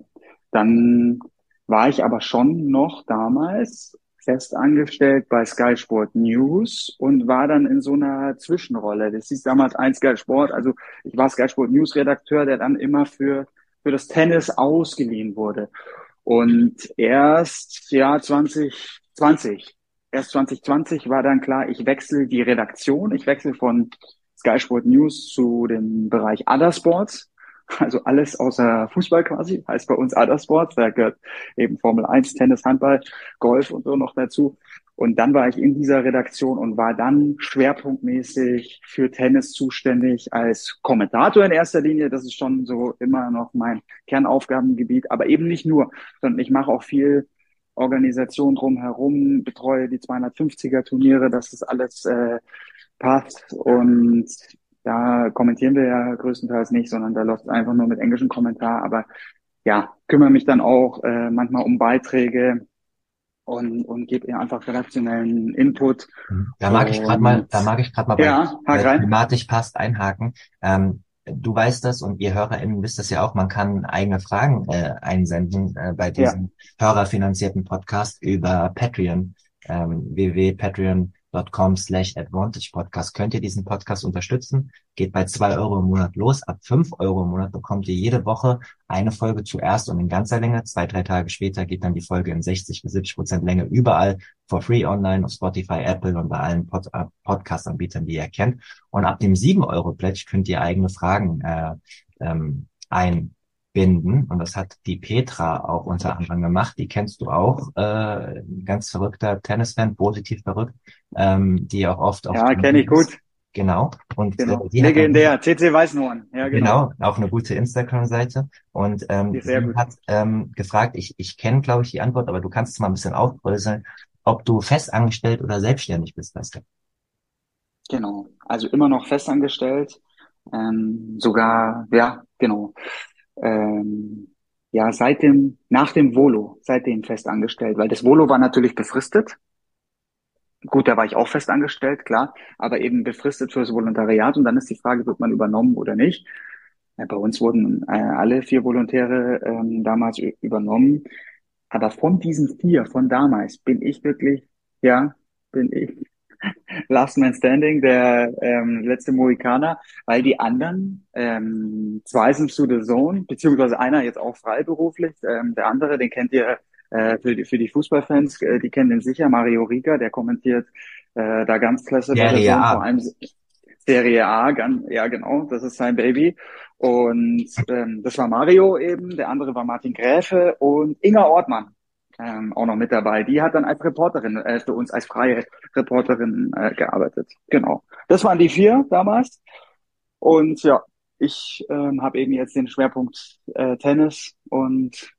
Speaker 2: dann war ich aber schon noch damals fest angestellt bei Sky Sport News und war dann in so einer Zwischenrolle. Das hieß damals ein Sky Sport, also ich war Sky Sport News Redakteur, der dann immer für, für das Tennis ausgeliehen wurde. Und erst, ja, 2020, erst 2020 war dann klar, ich wechsle die Redaktion, ich wechsle von Sky Sport News zu dem Bereich Other Sports. Also alles außer Fußball quasi, heißt bei uns Other Sports. Da gehört eben Formel 1, Tennis, Handball, Golf und so noch dazu. Und dann war ich in dieser Redaktion und war dann schwerpunktmäßig für Tennis zuständig als Kommentator in erster Linie. Das ist schon so immer noch mein Kernaufgabengebiet, aber eben nicht nur, sondern ich mache auch viel Organisation drumherum, betreue die 250er Turniere, das ist alles äh, passt. Und da kommentieren wir ja größtenteils nicht, sondern da läuft es einfach nur mit englischem Kommentar. Aber ja, kümmere mich dann auch äh, manchmal um Beiträge und, und gebe ihr einfach redaktionellen Input.
Speaker 1: Da mag und, ich gerade mal, da mag ich gerade mal
Speaker 2: ja, bei
Speaker 1: rein. thematisch passt einhaken. Ähm, du weißt das und ihr HörerInnen wisst das ja auch, man kann eigene Fragen äh, einsenden äh, bei diesem ja. hörerfinanzierten Podcast über Patreon, ähm, www.patreon com slash advantage podcast könnt ihr diesen Podcast unterstützen. Geht bei zwei Euro im Monat los. Ab fünf Euro im Monat bekommt ihr jede Woche eine Folge zuerst und in ganzer Länge. Zwei, drei Tage später geht dann die Folge in 60 bis 70 Prozent Länge überall for free online auf Spotify, Apple und bei allen Pod äh, Podcast-Anbietern, die ihr kennt. Und ab dem sieben Euro Pledge könnt ihr eigene Fragen äh, ähm, ein binden. Und das hat die Petra auch unter anderem gemacht. Die kennst du auch. Äh, ganz verrückter Tennisfan, positiv verrückt, ähm, die auch oft auf.
Speaker 2: Ja, kenne ich gut.
Speaker 1: Genau.
Speaker 2: Und genau. Äh, legendär, CC Weißenhorn.
Speaker 1: Ja, genau. genau, auch eine gute Instagram-Seite. Und ähm, sie hat ähm, gefragt, ich, ich kenne, glaube ich, die Antwort, aber du kannst es mal ein bisschen aufbröseln, ob du festangestellt oder selbstständig bist, du?
Speaker 2: Genau. Also immer noch festangestellt. Ähm, sogar, ja, genau ähm, ja seit dem nach dem Volo seitdem fest angestellt, weil das Volo war natürlich befristet. Gut, da war ich auch fest angestellt, klar, aber eben befristet fürs Volontariat und dann ist die Frage, wird man übernommen oder nicht. Bei uns wurden äh, alle vier Volontäre ähm, damals übernommen, aber von diesen vier von damals bin ich wirklich, ja, bin ich *laughs* Last Man Standing, der ähm, letzte Mohikaner, weil die anderen, ähm, zwei sind zu The Zone, beziehungsweise einer jetzt auch freiberuflich, ähm, der andere, den kennt ihr äh, für, die, für die Fußballfans, äh, die kennen den sicher, Mario Riga, der kommentiert äh, da ganz klasse
Speaker 1: bei The Zone, vor allem
Speaker 2: Serie A, ganz, ja genau, das ist sein Baby. Und ähm, das war Mario eben, der andere war Martin Gräfe und Inga Ortmann ähm, auch noch mit dabei. Die hat dann als Reporterin äh, für uns als freie Reporterin äh, gearbeitet. Genau. Das waren die vier damals. Und ja, ich ähm, habe eben jetzt den Schwerpunkt äh, Tennis und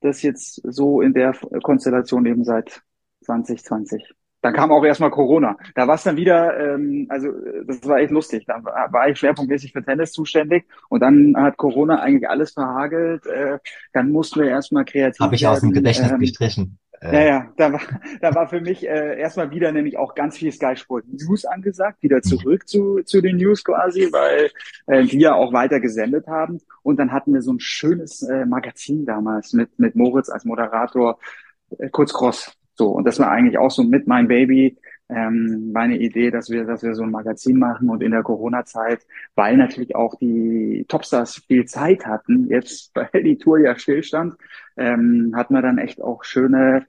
Speaker 2: das jetzt so in der Konstellation eben seit 2020. Dann kam auch erstmal Corona. Da war es dann wieder, ähm, also das war echt lustig. Da war ich schwerpunktmäßig für Tennis zuständig und dann hat Corona eigentlich alles verhagelt. Äh, dann mussten wir erstmal kreativ
Speaker 1: Habe ich aus dem Gedächtnis ähm, gestrichen.
Speaker 2: Äh. Ja, ja, da war, da war für mich äh, erstmal wieder nämlich auch ganz viel Sky Sport News angesagt, wieder mhm. zurück zu, zu den News quasi, weil äh, die ja auch weiter gesendet haben. Und dann hatten wir so ein schönes äh, Magazin damals mit, mit Moritz als Moderator, äh, kurz Cross. So, und das war eigentlich auch so mit mein Baby. ähm, meine Idee, dass wir, dass wir so ein Magazin machen und in der Corona-Zeit, weil natürlich auch die Topstars viel Zeit hatten, jetzt *laughs* weil die Tour ja stillstand, ähm, hatten wir dann echt auch schöne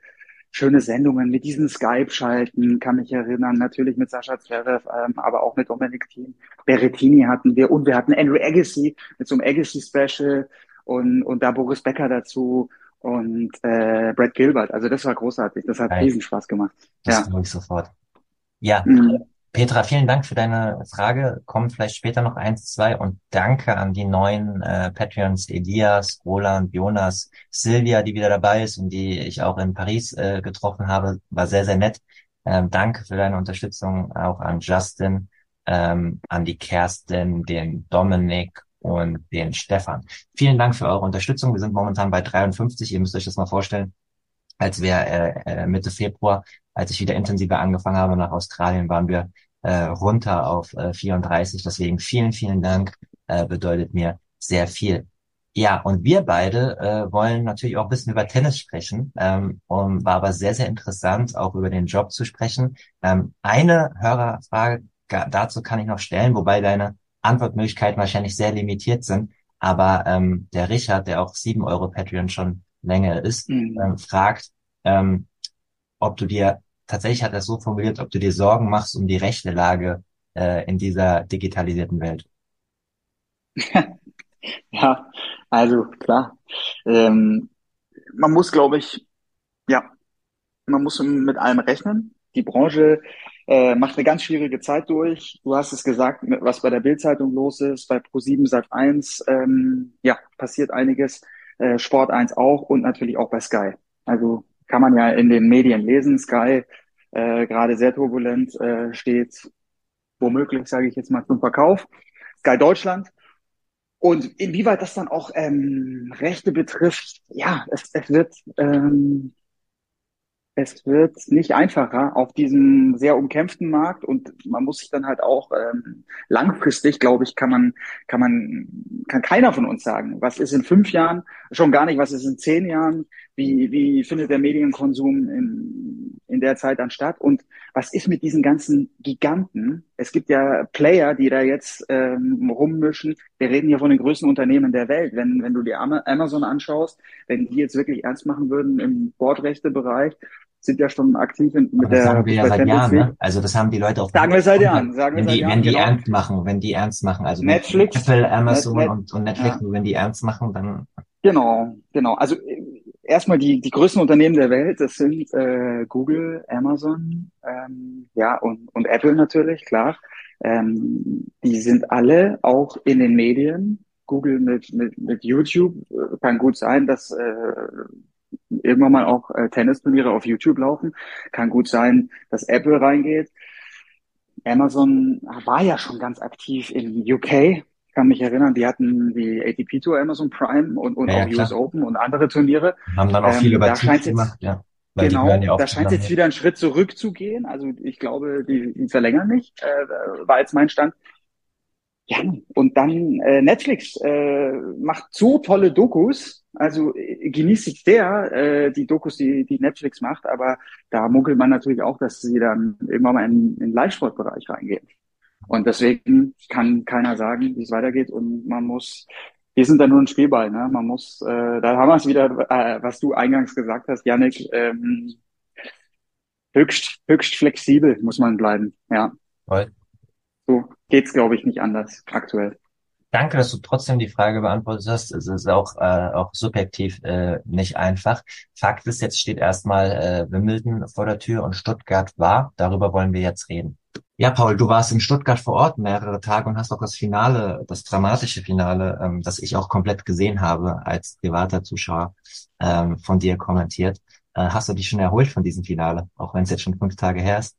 Speaker 2: schöne Sendungen mit diesen Skype-Schalten, kann mich erinnern, natürlich mit Sascha Zverev, ähm, aber auch mit Dominic Thiem. Berrettini hatten wir und wir hatten Andrew Agassi mit so einem Agassi-Special und, und da Boris Becker dazu und äh, Brad Gilbert. Also das war großartig. Das hat Geil. riesen Spaß gemacht.
Speaker 1: Das ja. glaube ich sofort. Ja, mhm. Petra, vielen Dank für deine Frage. Kommen vielleicht später noch eins, zwei und danke an die neuen äh, Patreons Elias, Roland, Jonas, Silvia, die wieder dabei ist und die ich auch in Paris äh, getroffen habe. War sehr, sehr nett. Ähm, danke für deine Unterstützung auch an Justin, ähm, an die Kerstin, den Dominik und den Stefan. Vielen Dank für eure Unterstützung. Wir sind momentan bei 53. Ihr müsst euch das mal vorstellen als wir äh, äh, Mitte Februar, als ich wieder intensiver angefangen habe nach Australien, waren wir äh, runter auf äh, 34. Deswegen vielen, vielen Dank, äh, bedeutet mir sehr viel. Ja, und wir beide äh, wollen natürlich auch ein bisschen über Tennis sprechen. Ähm, und war aber sehr, sehr interessant, auch über den Job zu sprechen. Ähm, eine Hörerfrage dazu kann ich noch stellen, wobei deine Antwortmöglichkeiten wahrscheinlich sehr limitiert sind. Aber ähm, der Richard, der auch sieben Euro Patreon schon länger ist, mhm. ähm, fragt, ähm, ob du dir, tatsächlich hat er es so formuliert, ob du dir Sorgen machst um die rechte Lage äh, in dieser digitalisierten Welt. *laughs*
Speaker 2: ja, also klar. Ähm, man muss, glaube ich, ja, man muss mit allem rechnen. Die Branche äh, macht eine ganz schwierige Zeit durch. Du hast es gesagt, was bei der Bildzeitung los ist, bei Pro7 Sat 1, ähm, ja, passiert einiges äh, Sport 1 auch und natürlich auch bei Sky. Also kann man ja in den Medien lesen, Sky äh, gerade sehr turbulent äh, steht womöglich, sage ich jetzt mal, zum Verkauf. Sky Deutschland. Und inwieweit das dann auch ähm, Rechte betrifft, ja, es, es wird ähm, es wird nicht einfacher auf diesem sehr umkämpften Markt und man muss sich dann halt auch ähm, langfristig, glaube ich, kann man, kann man, kann keiner von uns sagen, was ist in fünf Jahren, schon gar nicht, was ist in zehn Jahren, wie, wie findet der Medienkonsum in, in der Zeit dann statt und was ist mit diesen ganzen Giganten? Es gibt ja Player, die da jetzt ähm, rummischen. Wir reden hier von den größten Unternehmen der Welt. Wenn, wenn du dir Amazon anschaust, wenn die jetzt wirklich ernst machen würden im Bordrechtebereich, sind ja schon aktiv in,
Speaker 1: mit der. Sagen wir ja seit Jahren, ne? Also das haben die Leute auch.
Speaker 2: Sagen wir seit Jahren. Sagen wir
Speaker 1: wenn
Speaker 2: seit
Speaker 1: die,
Speaker 2: Jahren,
Speaker 1: wenn die genau. ernst machen, wenn die ernst machen, also
Speaker 2: Netflix,
Speaker 1: Apple, Amazon Net, und, und Netflix, ja. wenn die ernst machen, dann.
Speaker 2: Genau, genau. Also erstmal die die größten Unternehmen der Welt, das sind äh, Google, Amazon, ähm, ja und und Apple natürlich, klar. Ähm, die sind alle auch in den Medien. Google mit mit mit YouTube äh, kann gut sein, dass äh, irgendwann mal auch äh, Tennisturniere auf YouTube laufen. Kann gut sein, dass Apple reingeht. Amazon war ja schon ganz aktiv in UK. Ich kann mich erinnern, die hatten die ATP Tour Amazon Prime und, und ja, auch ja, US Open und andere Turniere.
Speaker 1: Haben dann auch viel ähm, über Teams gemacht, ja.
Speaker 2: Weil genau, ja da scheint jetzt wieder einen Schritt zurückzugehen. Also ich glaube, die, die verlängern nicht, äh, war jetzt mein Stand. Ja, und dann äh, Netflix äh, macht so tolle Dokus, also äh, genieße ich sehr äh, die Dokus, die, die Netflix macht, aber da munkelt man natürlich auch, dass sie dann irgendwann mal in, in den Live-Sport-Bereich reingehen. Und deswegen kann keiner sagen, wie es weitergeht und man muss, wir sind da nur ein Spielball, ne? Man muss, äh, da haben wir es wieder, äh, was du eingangs gesagt hast, Yannick, ähm, höchst, höchst flexibel muss man bleiben, ja.
Speaker 1: Voll.
Speaker 2: So geht's, glaube ich, nicht anders aktuell.
Speaker 1: Danke, dass du trotzdem die Frage beantwortet hast. Es ist auch, äh, auch subjektiv äh, nicht einfach. Fakt ist, jetzt steht erstmal äh, Wimbledon vor der Tür und Stuttgart war. Darüber wollen wir jetzt reden. Ja, Paul, du warst in Stuttgart vor Ort mehrere Tage und hast auch das Finale, das dramatische Finale, ähm, das ich auch komplett gesehen habe als privater Zuschauer ähm, von dir kommentiert. Äh, hast du dich schon erholt von diesem Finale, auch wenn es jetzt schon fünf Tage her ist?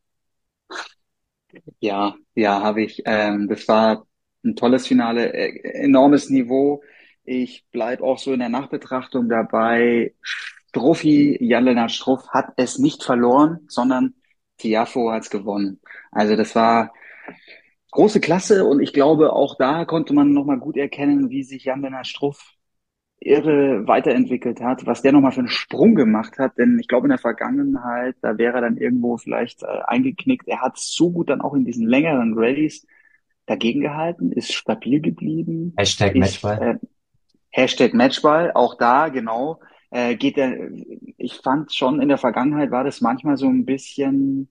Speaker 2: Ja, ja, habe ich. Ähm, das war ein tolles Finale, äh, enormes Niveau. Ich bleib auch so in der Nachbetrachtung dabei. Struffi, Jan-Lennart Struff hat es nicht verloren, sondern Tiafo hat es gewonnen. Also das war große Klasse und ich glaube, auch da konnte man nochmal gut erkennen, wie sich Jan-Lennart Struff irre weiterentwickelt hat, was der nochmal für einen Sprung gemacht hat, denn ich glaube in der Vergangenheit, da wäre er dann irgendwo vielleicht äh, eingeknickt. Er hat so gut dann auch in diesen längeren Rallyes dagegen gehalten, ist stabil geblieben.
Speaker 1: Hashtag ist, Matchball. Äh,
Speaker 2: Hashtag Matchball, auch da genau. Äh, geht er, ich fand schon in der Vergangenheit war das manchmal so ein bisschen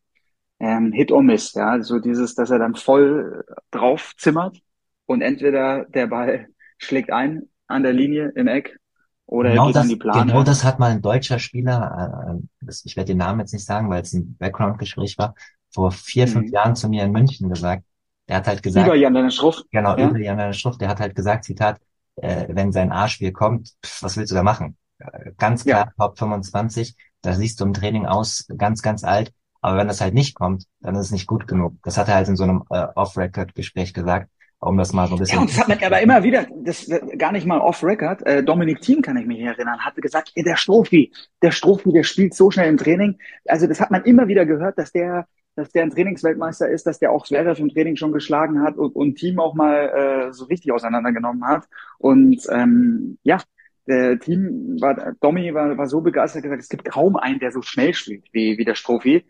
Speaker 2: ähm, Hit or Miss, ja, so dieses, dass er dann voll drauf zimmert und entweder der Ball schlägt ein an der Linie im Eck oder
Speaker 1: genau
Speaker 2: er
Speaker 1: das,
Speaker 2: an die Plane.
Speaker 1: Genau das hat mal ein deutscher Spieler, äh, das, ich werde den Namen jetzt nicht sagen, weil es ein Background-Gespräch war, vor vier, mhm. fünf Jahren zu mir in München gesagt. Der hat halt gesagt.
Speaker 2: Über Jan Dennis Schruff.
Speaker 1: Genau, ja? über Jan Dennis Schruff. Der hat halt gesagt, Zitat, äh, wenn sein A-Spiel kommt, pff, was willst du da machen? Äh, ganz klar, ja. Top 25, da siehst du im Training aus, ganz, ganz alt. Aber wenn das halt nicht kommt, dann ist es nicht gut genug. Das hat er halt in so einem äh, Off-Record-Gespräch gesagt um das mal so ein bisschen.
Speaker 2: Ja, und das hat man aber immer wieder, das gar nicht mal off-record, äh, Dominik Thiem kann ich mich erinnern, hatte gesagt, der Strophi, der Strophi, der spielt so schnell im Training. Also das hat man immer wieder gehört, dass der, dass der ein Trainingsweltmeister ist, dass der auch Zverev im Training schon geschlagen hat und, und Team auch mal äh, so richtig auseinandergenommen hat. Und ähm, ja, der Team war, Domi war, war so begeistert gesagt, es gibt kaum einen, der so schnell spielt wie, wie der Strophi.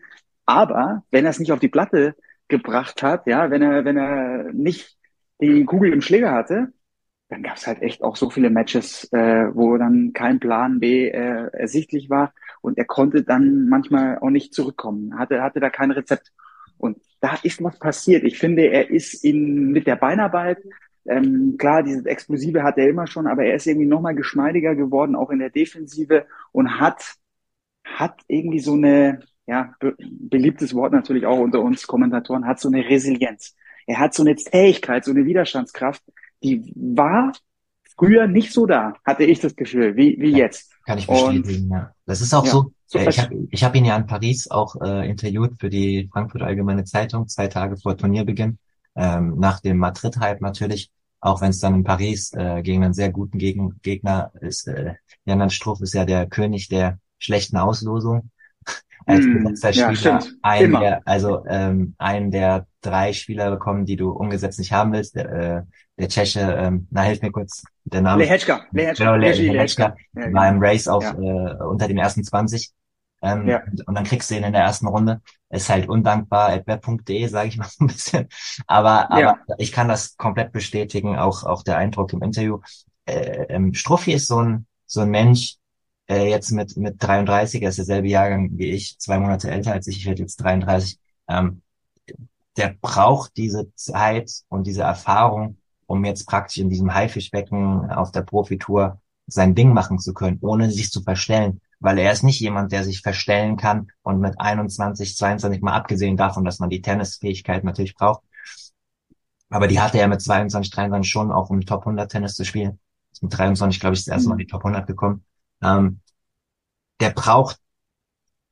Speaker 2: Aber wenn er es nicht auf die Platte gebracht hat, ja, wenn er, wenn er nicht die Kugel im Schläger hatte, dann gab es halt echt auch so viele Matches, äh, wo dann kein Plan B äh, ersichtlich war und er konnte dann manchmal auch nicht zurückkommen, hatte, hatte da kein Rezept. Und da ist was passiert. Ich finde, er ist in, mit der Beinarbeit, ähm, klar, dieses Explosive hat er immer schon, aber er ist irgendwie nochmal geschmeidiger geworden, auch in der Defensive und hat, hat irgendwie so eine, ja, be beliebtes Wort natürlich auch unter uns Kommentatoren, hat so eine Resilienz. Er hat so eine Zähigkeit, so eine Widerstandskraft, die war früher nicht so da, hatte ich das Gefühl, wie, wie ja, jetzt.
Speaker 1: Kann ich bestätigen, Und, ja. Das ist auch ja, so, so äh, ich habe ich hab ihn ja in Paris auch äh, interviewt für die Frankfurter Allgemeine Zeitung, zwei Tage vor Turnierbeginn, ähm, nach dem Madrid-Hype natürlich, auch wenn es dann in Paris äh, gegen einen sehr guten Gegen Gegner ist. Äh, Jan Struff ist ja der König der schlechten Auslosung als mm, besetzter Spieler ja, einen der, also ähm, einen der drei Spieler bekommen, die du umgesetzt nicht haben willst. Der, äh, der Tscheche, ähm, na hilf mir kurz, der Name.
Speaker 2: Lehečka,
Speaker 1: Lehečka, genau, Le Lehečka, ja, war im Race auf ja. äh, unter den ersten 20. Ähm, ja. und, dann kriegst du ihn in der ersten Runde. Ist halt undankbar, adweb.de, sage ich mal so ein bisschen. Aber, aber ja. ich kann das komplett bestätigen, auch, auch der Eindruck im Interview. Äh, ähm, Struffi ist so ein, so ein Mensch, äh, jetzt mit, mit 33, er ist derselbe Jahrgang wie ich, zwei Monate älter als ich, ich werde jetzt 33, ähm, der braucht diese Zeit und diese Erfahrung, um jetzt praktisch in diesem Haifischbecken auf der Profitour sein Ding machen zu können, ohne sich zu verstellen. Weil er ist nicht jemand, der sich verstellen kann und mit 21, 22 mal abgesehen davon, dass man die Tennisfähigkeit natürlich braucht. Aber die hatte er mit 22, 23 schon auch um Top 100 Tennis zu spielen. Mit 23, glaube ich, das erste Mal in die Top 100 gekommen ähm, der braucht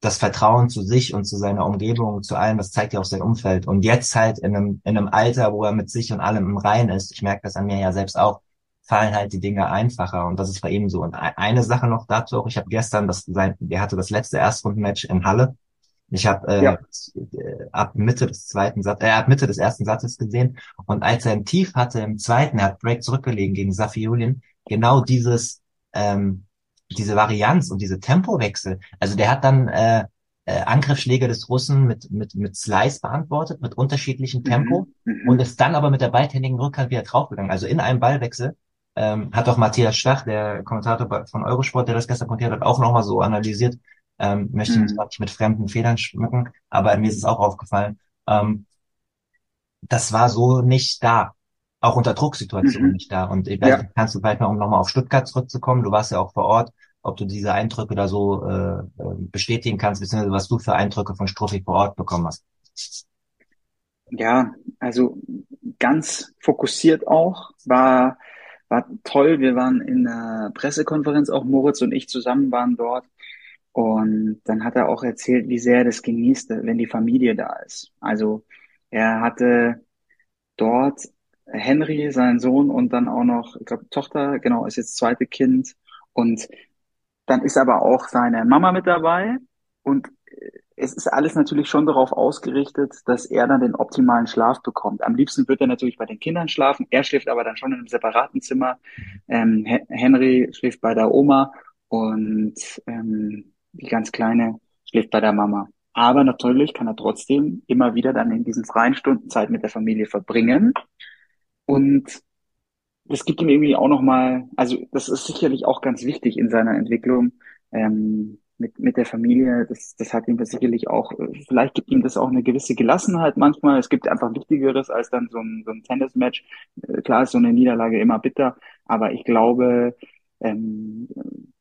Speaker 1: das Vertrauen zu sich und zu seiner Umgebung, zu allem, das zeigt ja auch sein Umfeld. Und jetzt halt in einem, in einem Alter, wo er mit sich und allem im Rein ist, ich merke das an mir ja selbst auch, fallen halt die Dinge einfacher und das ist bei ihm so. Und eine Sache noch dazu auch, ich habe gestern, das sein, der hatte das letzte Erstrundenmatch in Halle. Ich habe äh, ja. ab Mitte des zweiten Satzes, äh, ab Mitte des ersten Satzes gesehen und als er ein Tief hatte im zweiten, er hat Break zurückgelegen gegen Safi Julien, genau dieses ähm, diese Varianz und diese Tempowechsel. Also der hat dann äh, äh, Angriffsschläge des Russen mit, mit, mit Slice beantwortet, mit unterschiedlichem Tempo mhm. mhm. und ist dann aber mit der beidhändigen Rückhand wieder draufgegangen. Also in einem Ballwechsel ähm, hat auch Matthias Stach, der Kommentator von Eurosport, der das gestern kommentiert hat, auch nochmal so analysiert. Ähm, möchte mhm. nicht mit fremden Federn schmücken, aber mir ist es auch aufgefallen. Ähm, das war so nicht da auch unter Drucksituationen mhm. nicht da. Und ich weiß, ja. kannst du vielleicht mal, um nochmal auf Stuttgart zurückzukommen, du warst ja auch vor Ort, ob du diese Eindrücke da so äh, äh bestätigen kannst, beziehungsweise was du für Eindrücke von Struffi vor Ort bekommen hast.
Speaker 2: Ja, also ganz fokussiert auch, war, war toll. Wir waren in der Pressekonferenz, auch Moritz und ich zusammen waren dort. Und dann hat er auch erzählt, wie sehr er das genießt, wenn die Familie da ist. Also er hatte dort Henry, sein Sohn und dann auch noch, ich glaube, Tochter, genau, ist jetzt zweite Kind. Und dann ist aber auch seine Mama mit dabei und es ist alles natürlich schon darauf ausgerichtet, dass er dann den optimalen Schlaf bekommt. Am liebsten wird er natürlich bei den Kindern schlafen. Er schläft aber dann schon in einem separaten Zimmer. Ähm, Henry schläft bei der Oma und ähm, die ganz Kleine schläft bei der Mama. Aber natürlich kann er trotzdem immer wieder dann in diesen freien Stunden Zeit mit der Familie verbringen. Und das gibt ihm irgendwie auch nochmal, also das ist sicherlich auch ganz wichtig in seiner Entwicklung, ähm, mit, mit der Familie, das, das hat ihm sicherlich auch, vielleicht gibt ihm das auch eine gewisse Gelassenheit manchmal. Es gibt einfach Wichtigeres als dann so ein, so ein Tennismatch. Äh, klar ist so eine Niederlage immer bitter, aber ich glaube, ähm,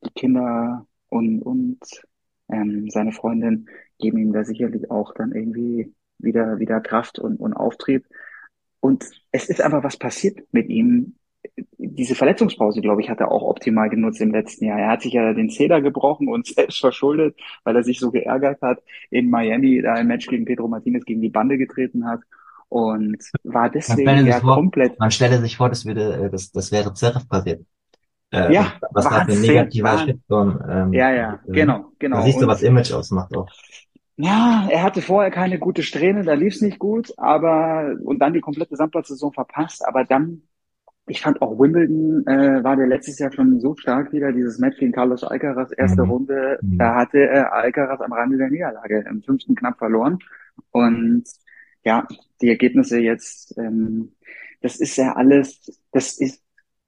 Speaker 2: die Kinder und, und ähm, seine Freundin geben ihm da sicherlich auch dann irgendwie wieder, wieder Kraft und, und Auftrieb. Und es ist einfach was passiert mit ihm, diese Verletzungspause, glaube ich, hat er auch optimal genutzt im letzten Jahr. Er hat sich ja den Zeder gebrochen und *laughs* selbst verschuldet, weil er sich so geärgert hat in Miami, da ein Match gegen Pedro Martinez gegen die Bande getreten hat und war deswegen ja
Speaker 1: vor,
Speaker 2: komplett.
Speaker 1: Man stelle sich vor, das würde, äh, das, das wäre Zverev passiert.
Speaker 2: Äh, ja,
Speaker 1: was da für ein negativer Shitstorm.
Speaker 2: Ähm, ja, ja, genau, genau.
Speaker 1: Da siehst du, was Image ausmacht auch.
Speaker 2: Ja, er hatte vorher keine gute Strähne, da lief es nicht gut, aber und dann die komplette Sandplatzsaison verpasst, aber dann ich fand auch Wimbledon äh, war der letztes Jahr schon so stark wieder, dieses Match gegen Carlos Alcaraz, erste mhm. Runde, mhm. da hatte äh, Alcaraz am Rande der Niederlage, im fünften knapp verloren. Und ja, die Ergebnisse jetzt, ähm, das ist ja alles, das ist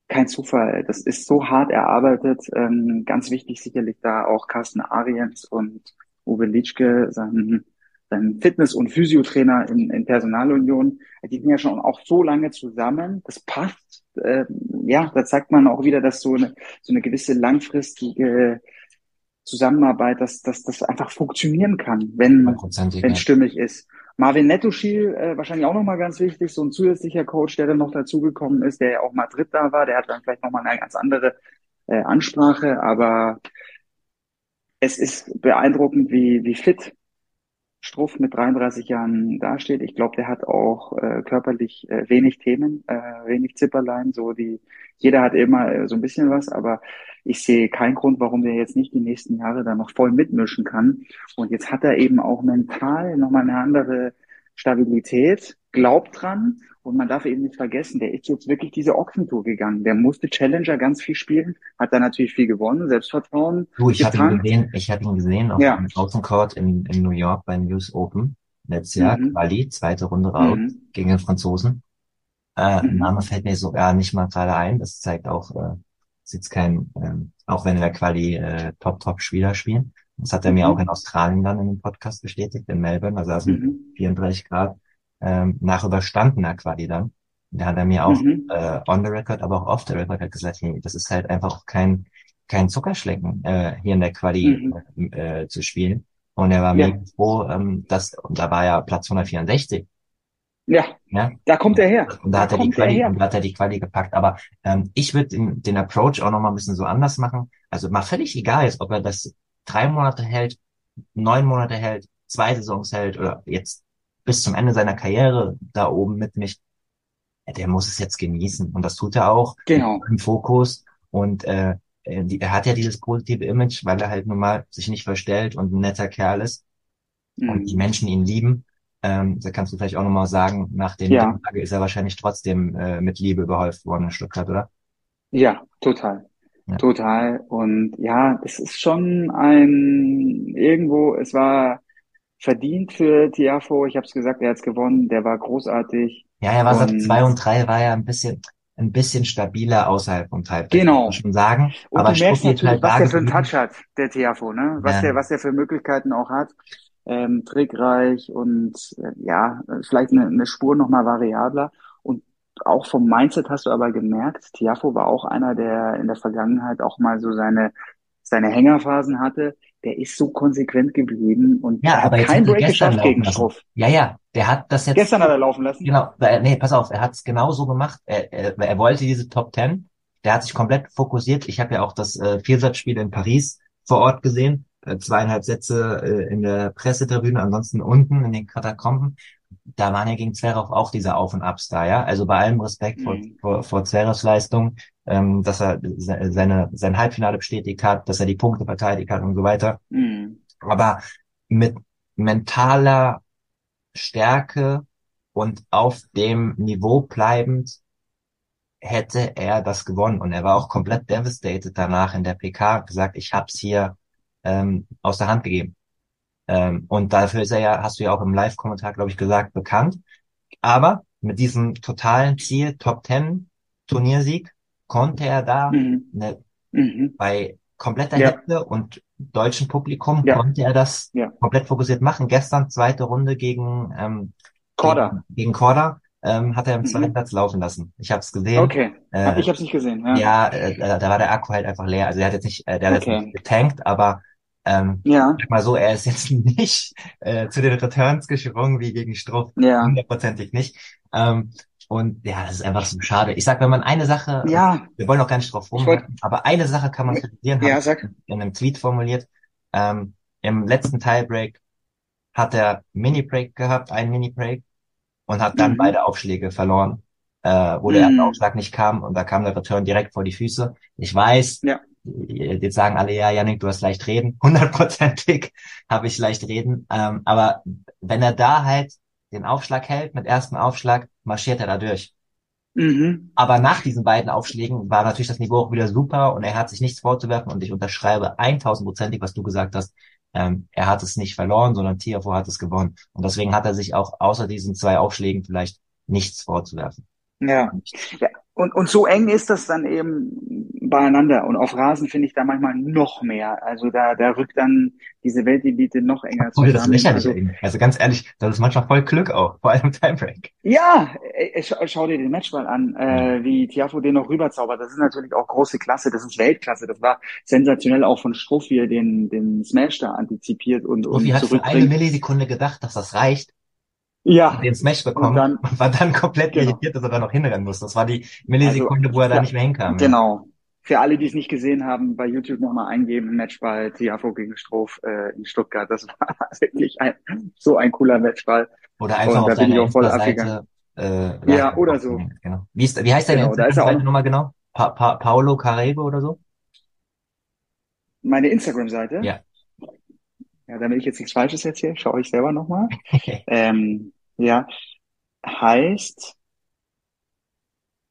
Speaker 2: kein Zufall, das ist so hart erarbeitet. Ähm, ganz wichtig sicherlich da auch Carsten Ariens und Uwe Litschke, sein sein Fitness- und Physiotrainer in, in Personalunion, die sind ja schon auch so lange zusammen. Das passt. Äh, ja, da zeigt man auch wieder, dass so eine, so eine gewisse langfristige Zusammenarbeit, dass, dass das einfach funktionieren kann, wenn wenn stimmig ist. Marvin Nettoschil, äh, wahrscheinlich auch nochmal ganz wichtig, so ein zusätzlicher Coach, der dann noch dazugekommen ist, der ja auch Madrid da war, der hat dann vielleicht nochmal eine ganz andere äh, Ansprache, aber es ist beeindruckend, wie, wie fit Struff mit 33 Jahren dasteht. Ich glaube, der hat auch äh, körperlich äh, wenig Themen, äh, wenig Zipperlein. So die, jeder hat immer äh, so ein bisschen was, aber ich sehe keinen Grund, warum der jetzt nicht die nächsten Jahre da noch voll mitmischen kann. Und jetzt hat er eben auch mental nochmal eine andere Stabilität, glaubt dran und man darf eben nicht vergessen, der ist jetzt wirklich diese Ochsentour gegangen. Der musste Challenger ganz viel spielen, hat da natürlich viel gewonnen, Selbstvertrauen.
Speaker 1: Du, ich habe ihn gesehen, ich habe ihn gesehen auf ja. dem Außencourt in, in New York beim News Open letztes Jahr, mhm. Quali, zweite Runde raus mhm. gegen den Franzosen. Äh, mhm. Name fällt mir sogar nicht mal gerade ein. Das zeigt auch, äh, ist jetzt kein, äh, auch wenn wir Quali äh, Top-Top-Spieler spielen. Das hat er mir mhm. auch in Australien dann in dem Podcast bestätigt, in Melbourne. Da saßen mhm. 34 Grad ähm, nach überstandener Quali dann. Da hat er mir auch mhm. äh, on the record, aber auch off the record hat gesagt, hey, das ist halt einfach kein kein Zuckerschlecken äh, hier in der Quali mhm. äh, zu spielen. Und er war ja. mega froh, ähm, dass und da war ja Platz 164.
Speaker 2: Ja, ja, da kommt er her.
Speaker 1: Und da, da hat er die Quali, und da hat er die Quali gepackt. Aber ähm, ich würde den, den Approach auch nochmal ein bisschen so anders machen. Also mal völlig egal ist, ob er das drei Monate hält, neun Monate hält, zwei Saisons hält oder jetzt bis zum Ende seiner Karriere da oben mit mich, der muss es jetzt genießen. Und das tut er auch
Speaker 2: genau.
Speaker 1: im Fokus. Und äh, die, er hat ja dieses positive Image, weil er halt nun mal sich nicht verstellt und ein netter Kerl ist. Mhm. Und die Menschen ihn lieben. Ähm, da kannst du vielleicht auch nochmal sagen, nach den ja. Tage ist er wahrscheinlich trotzdem äh, mit Liebe behäuft worden in Stuttgart, oder?
Speaker 2: Ja, total. Ja. Total. Und ja, es ist schon ein irgendwo, es war verdient für Tiafo. Ich habe es gesagt, er hat's gewonnen. Der war großartig.
Speaker 1: Ja, er war seit zwei und drei war ja ein bisschen ein bisschen stabiler außerhalb vom Type.
Speaker 2: Genau.
Speaker 1: Muss schon sagen.
Speaker 2: Und aber du merkst natürlich, halt was der für einen Touch hat, der Tiafo, ne? Was ja. der, was der für Möglichkeiten auch hat. Ähm, trickreich und äh, ja, vielleicht eine, eine Spur nochmal variabler. Und auch vom Mindset hast du aber gemerkt, Tiafo war auch einer, der in der Vergangenheit auch mal so seine seine Hängerphasen hatte, der ist so konsequent geblieben und
Speaker 1: ja, aber
Speaker 2: hat kein Break geschafft gegen Struff.
Speaker 1: Ja, ja, der hat das jetzt.
Speaker 2: Gestern hat er laufen lassen.
Speaker 1: Genau, nee, pass auf, er hat es genau so gemacht. Er, er, er wollte diese Top Ten. Der hat sich komplett fokussiert. Ich habe ja auch das äh, Viersatzspiel in Paris vor Ort gesehen. Äh, zweieinhalb Sätze äh, in der Pressetribüne, ansonsten unten in den Katakomben. Da waren ja gegen Zverev auch diese Auf- und Abs da, ja. Also bei allem Respekt mhm. vor, vor, vor Zverevs Leistung ähm, dass er seine, sein Halbfinale bestätigt hat, dass er die Punkte verteidigt hat und so weiter. Mhm. Aber mit mentaler Stärke und auf dem Niveau bleibend hätte er das gewonnen. Und er war auch komplett devastated danach in der PK, gesagt, ich hab's hier ähm, aus der Hand gegeben. Ähm, und dafür ist er ja, hast du ja auch im Live-Kommentar, glaube ich, gesagt, bekannt. Aber mit diesem totalen Ziel, Top Ten Turniersieg, konnte er da
Speaker 2: Mhm.
Speaker 1: ne,
Speaker 2: Mhm.
Speaker 1: bei kompletter
Speaker 2: Ja.
Speaker 1: Hitze und deutschen Publikum
Speaker 2: Ja.
Speaker 1: konnte er das
Speaker 2: Ja.
Speaker 1: komplett fokussiert machen. Gestern zweite Runde gegen ähm,
Speaker 2: Korda.
Speaker 1: gegen, gegen Korda ähm, hat er im
Speaker 2: Mhm.
Speaker 1: zweiten Platz laufen lassen. Ich habe es gesehen.
Speaker 2: Okay.
Speaker 1: Äh,
Speaker 2: ich habe es nicht gesehen. Ja.
Speaker 1: ja, äh, da war der Akku halt einfach leer. Also er hat jetzt nicht, äh, der hat
Speaker 2: Okay.
Speaker 1: jetzt nicht getankt, aber ähm,
Speaker 2: Ja.
Speaker 1: sag mal so, er ist jetzt *laughs* nicht äh, zu den Returns gesprungen wie gegen Struff.
Speaker 2: Ja.
Speaker 1: Hundertprozentig nicht. Ähm, und ja, das ist einfach so schade. Ich sag, wenn man eine Sache,
Speaker 2: Ja.
Speaker 1: wir wollen auch gar nicht drauf rumhalten, aber eine Sache kann man kritisieren,
Speaker 2: Ja, sag.
Speaker 1: in einem Tweet formuliert. Ähm, Im letzten Tiebreak hat er Mini-Break gehabt, einen Mini-Break, und hat dann
Speaker 2: Mhm.
Speaker 1: beide Aufschläge verloren, äh, wo der
Speaker 2: Mhm.
Speaker 1: Aufschlag nicht kam und da kam der Return direkt vor die Füße. Ich weiß,
Speaker 2: Ja.
Speaker 1: Jetzt sagen alle, ja, Janik, du hast leicht reden. *laughs* Hundertprozentig habe ich leicht reden. Ähm, aber wenn er da halt den Aufschlag hält, mit ersten Aufschlag, marschiert er da durch.
Speaker 2: Mhm.
Speaker 1: Aber nach diesen beiden Aufschlägen war natürlich das Niveau auch wieder super und er hat sich nichts vorzuwerfen und ich unterschreibe 1000%ig, was du gesagt hast. Ähm, er hat es nicht verloren, sondern TFO hat es gewonnen. Und deswegen hat er sich auch außer diesen zwei Aufschlägen vielleicht nichts vorzuwerfen.
Speaker 2: Ja. ja. Und, und so eng ist das dann eben beieinander. Und auf Rasen finde ich da manchmal noch mehr. Also da, da rückt dann diese Weltelite noch enger
Speaker 1: Voll das
Speaker 2: zusammen.
Speaker 1: lächerlich.
Speaker 2: Also,
Speaker 1: also ganz ehrlich, das ist manchmal voll Glück auch, vor allem im Timebreak.
Speaker 2: ja, äh, schau, schau dir den Matchball an, äh, wie Tiafo den noch rüberzaubert. Das ist natürlich auch große Klasse. Das ist Weltklasse. Das war sensationell auch von er den, den Smash da antizipiert und, und
Speaker 1: Profi hat für eine. Millisekunde gedacht, dass das reicht,
Speaker 2: Ja,
Speaker 1: den Smash bekommen
Speaker 2: Und dann-
Speaker 1: und war dann komplett
Speaker 2: Genau.
Speaker 1: irritiert, dass er da noch hinrennen muss. Das war die Millisekunde, wo er da
Speaker 2: ja,
Speaker 1: nicht mehr hinkam.
Speaker 2: Genau. Für alle, die es nicht gesehen haben, bei YouTube nochmal eingeben, Matchball Tiafo gegen Stroh äh, in Stuttgart. Das war *laughs* wirklich ein, so ein cooler Matchball.
Speaker 1: Oder einfach
Speaker 2: Und
Speaker 1: auf
Speaker 2: da bin ich
Speaker 1: seiner
Speaker 2: auch voll
Speaker 1: Insta-Seite. Äh,
Speaker 2: Ja, oder so.
Speaker 1: Genau. Wie, ist, wie heißt deine
Speaker 2: Genau, da
Speaker 1: Instagram-Seite nochmal genau? Pa pa Paolo Carrebe oder so?
Speaker 2: Meine Instagram-Seite.
Speaker 1: Ja.
Speaker 2: Ja, damit ich jetzt nichts Falsches erzähle, schaue ich selber nochmal. *laughs* Ähm, ja, heißt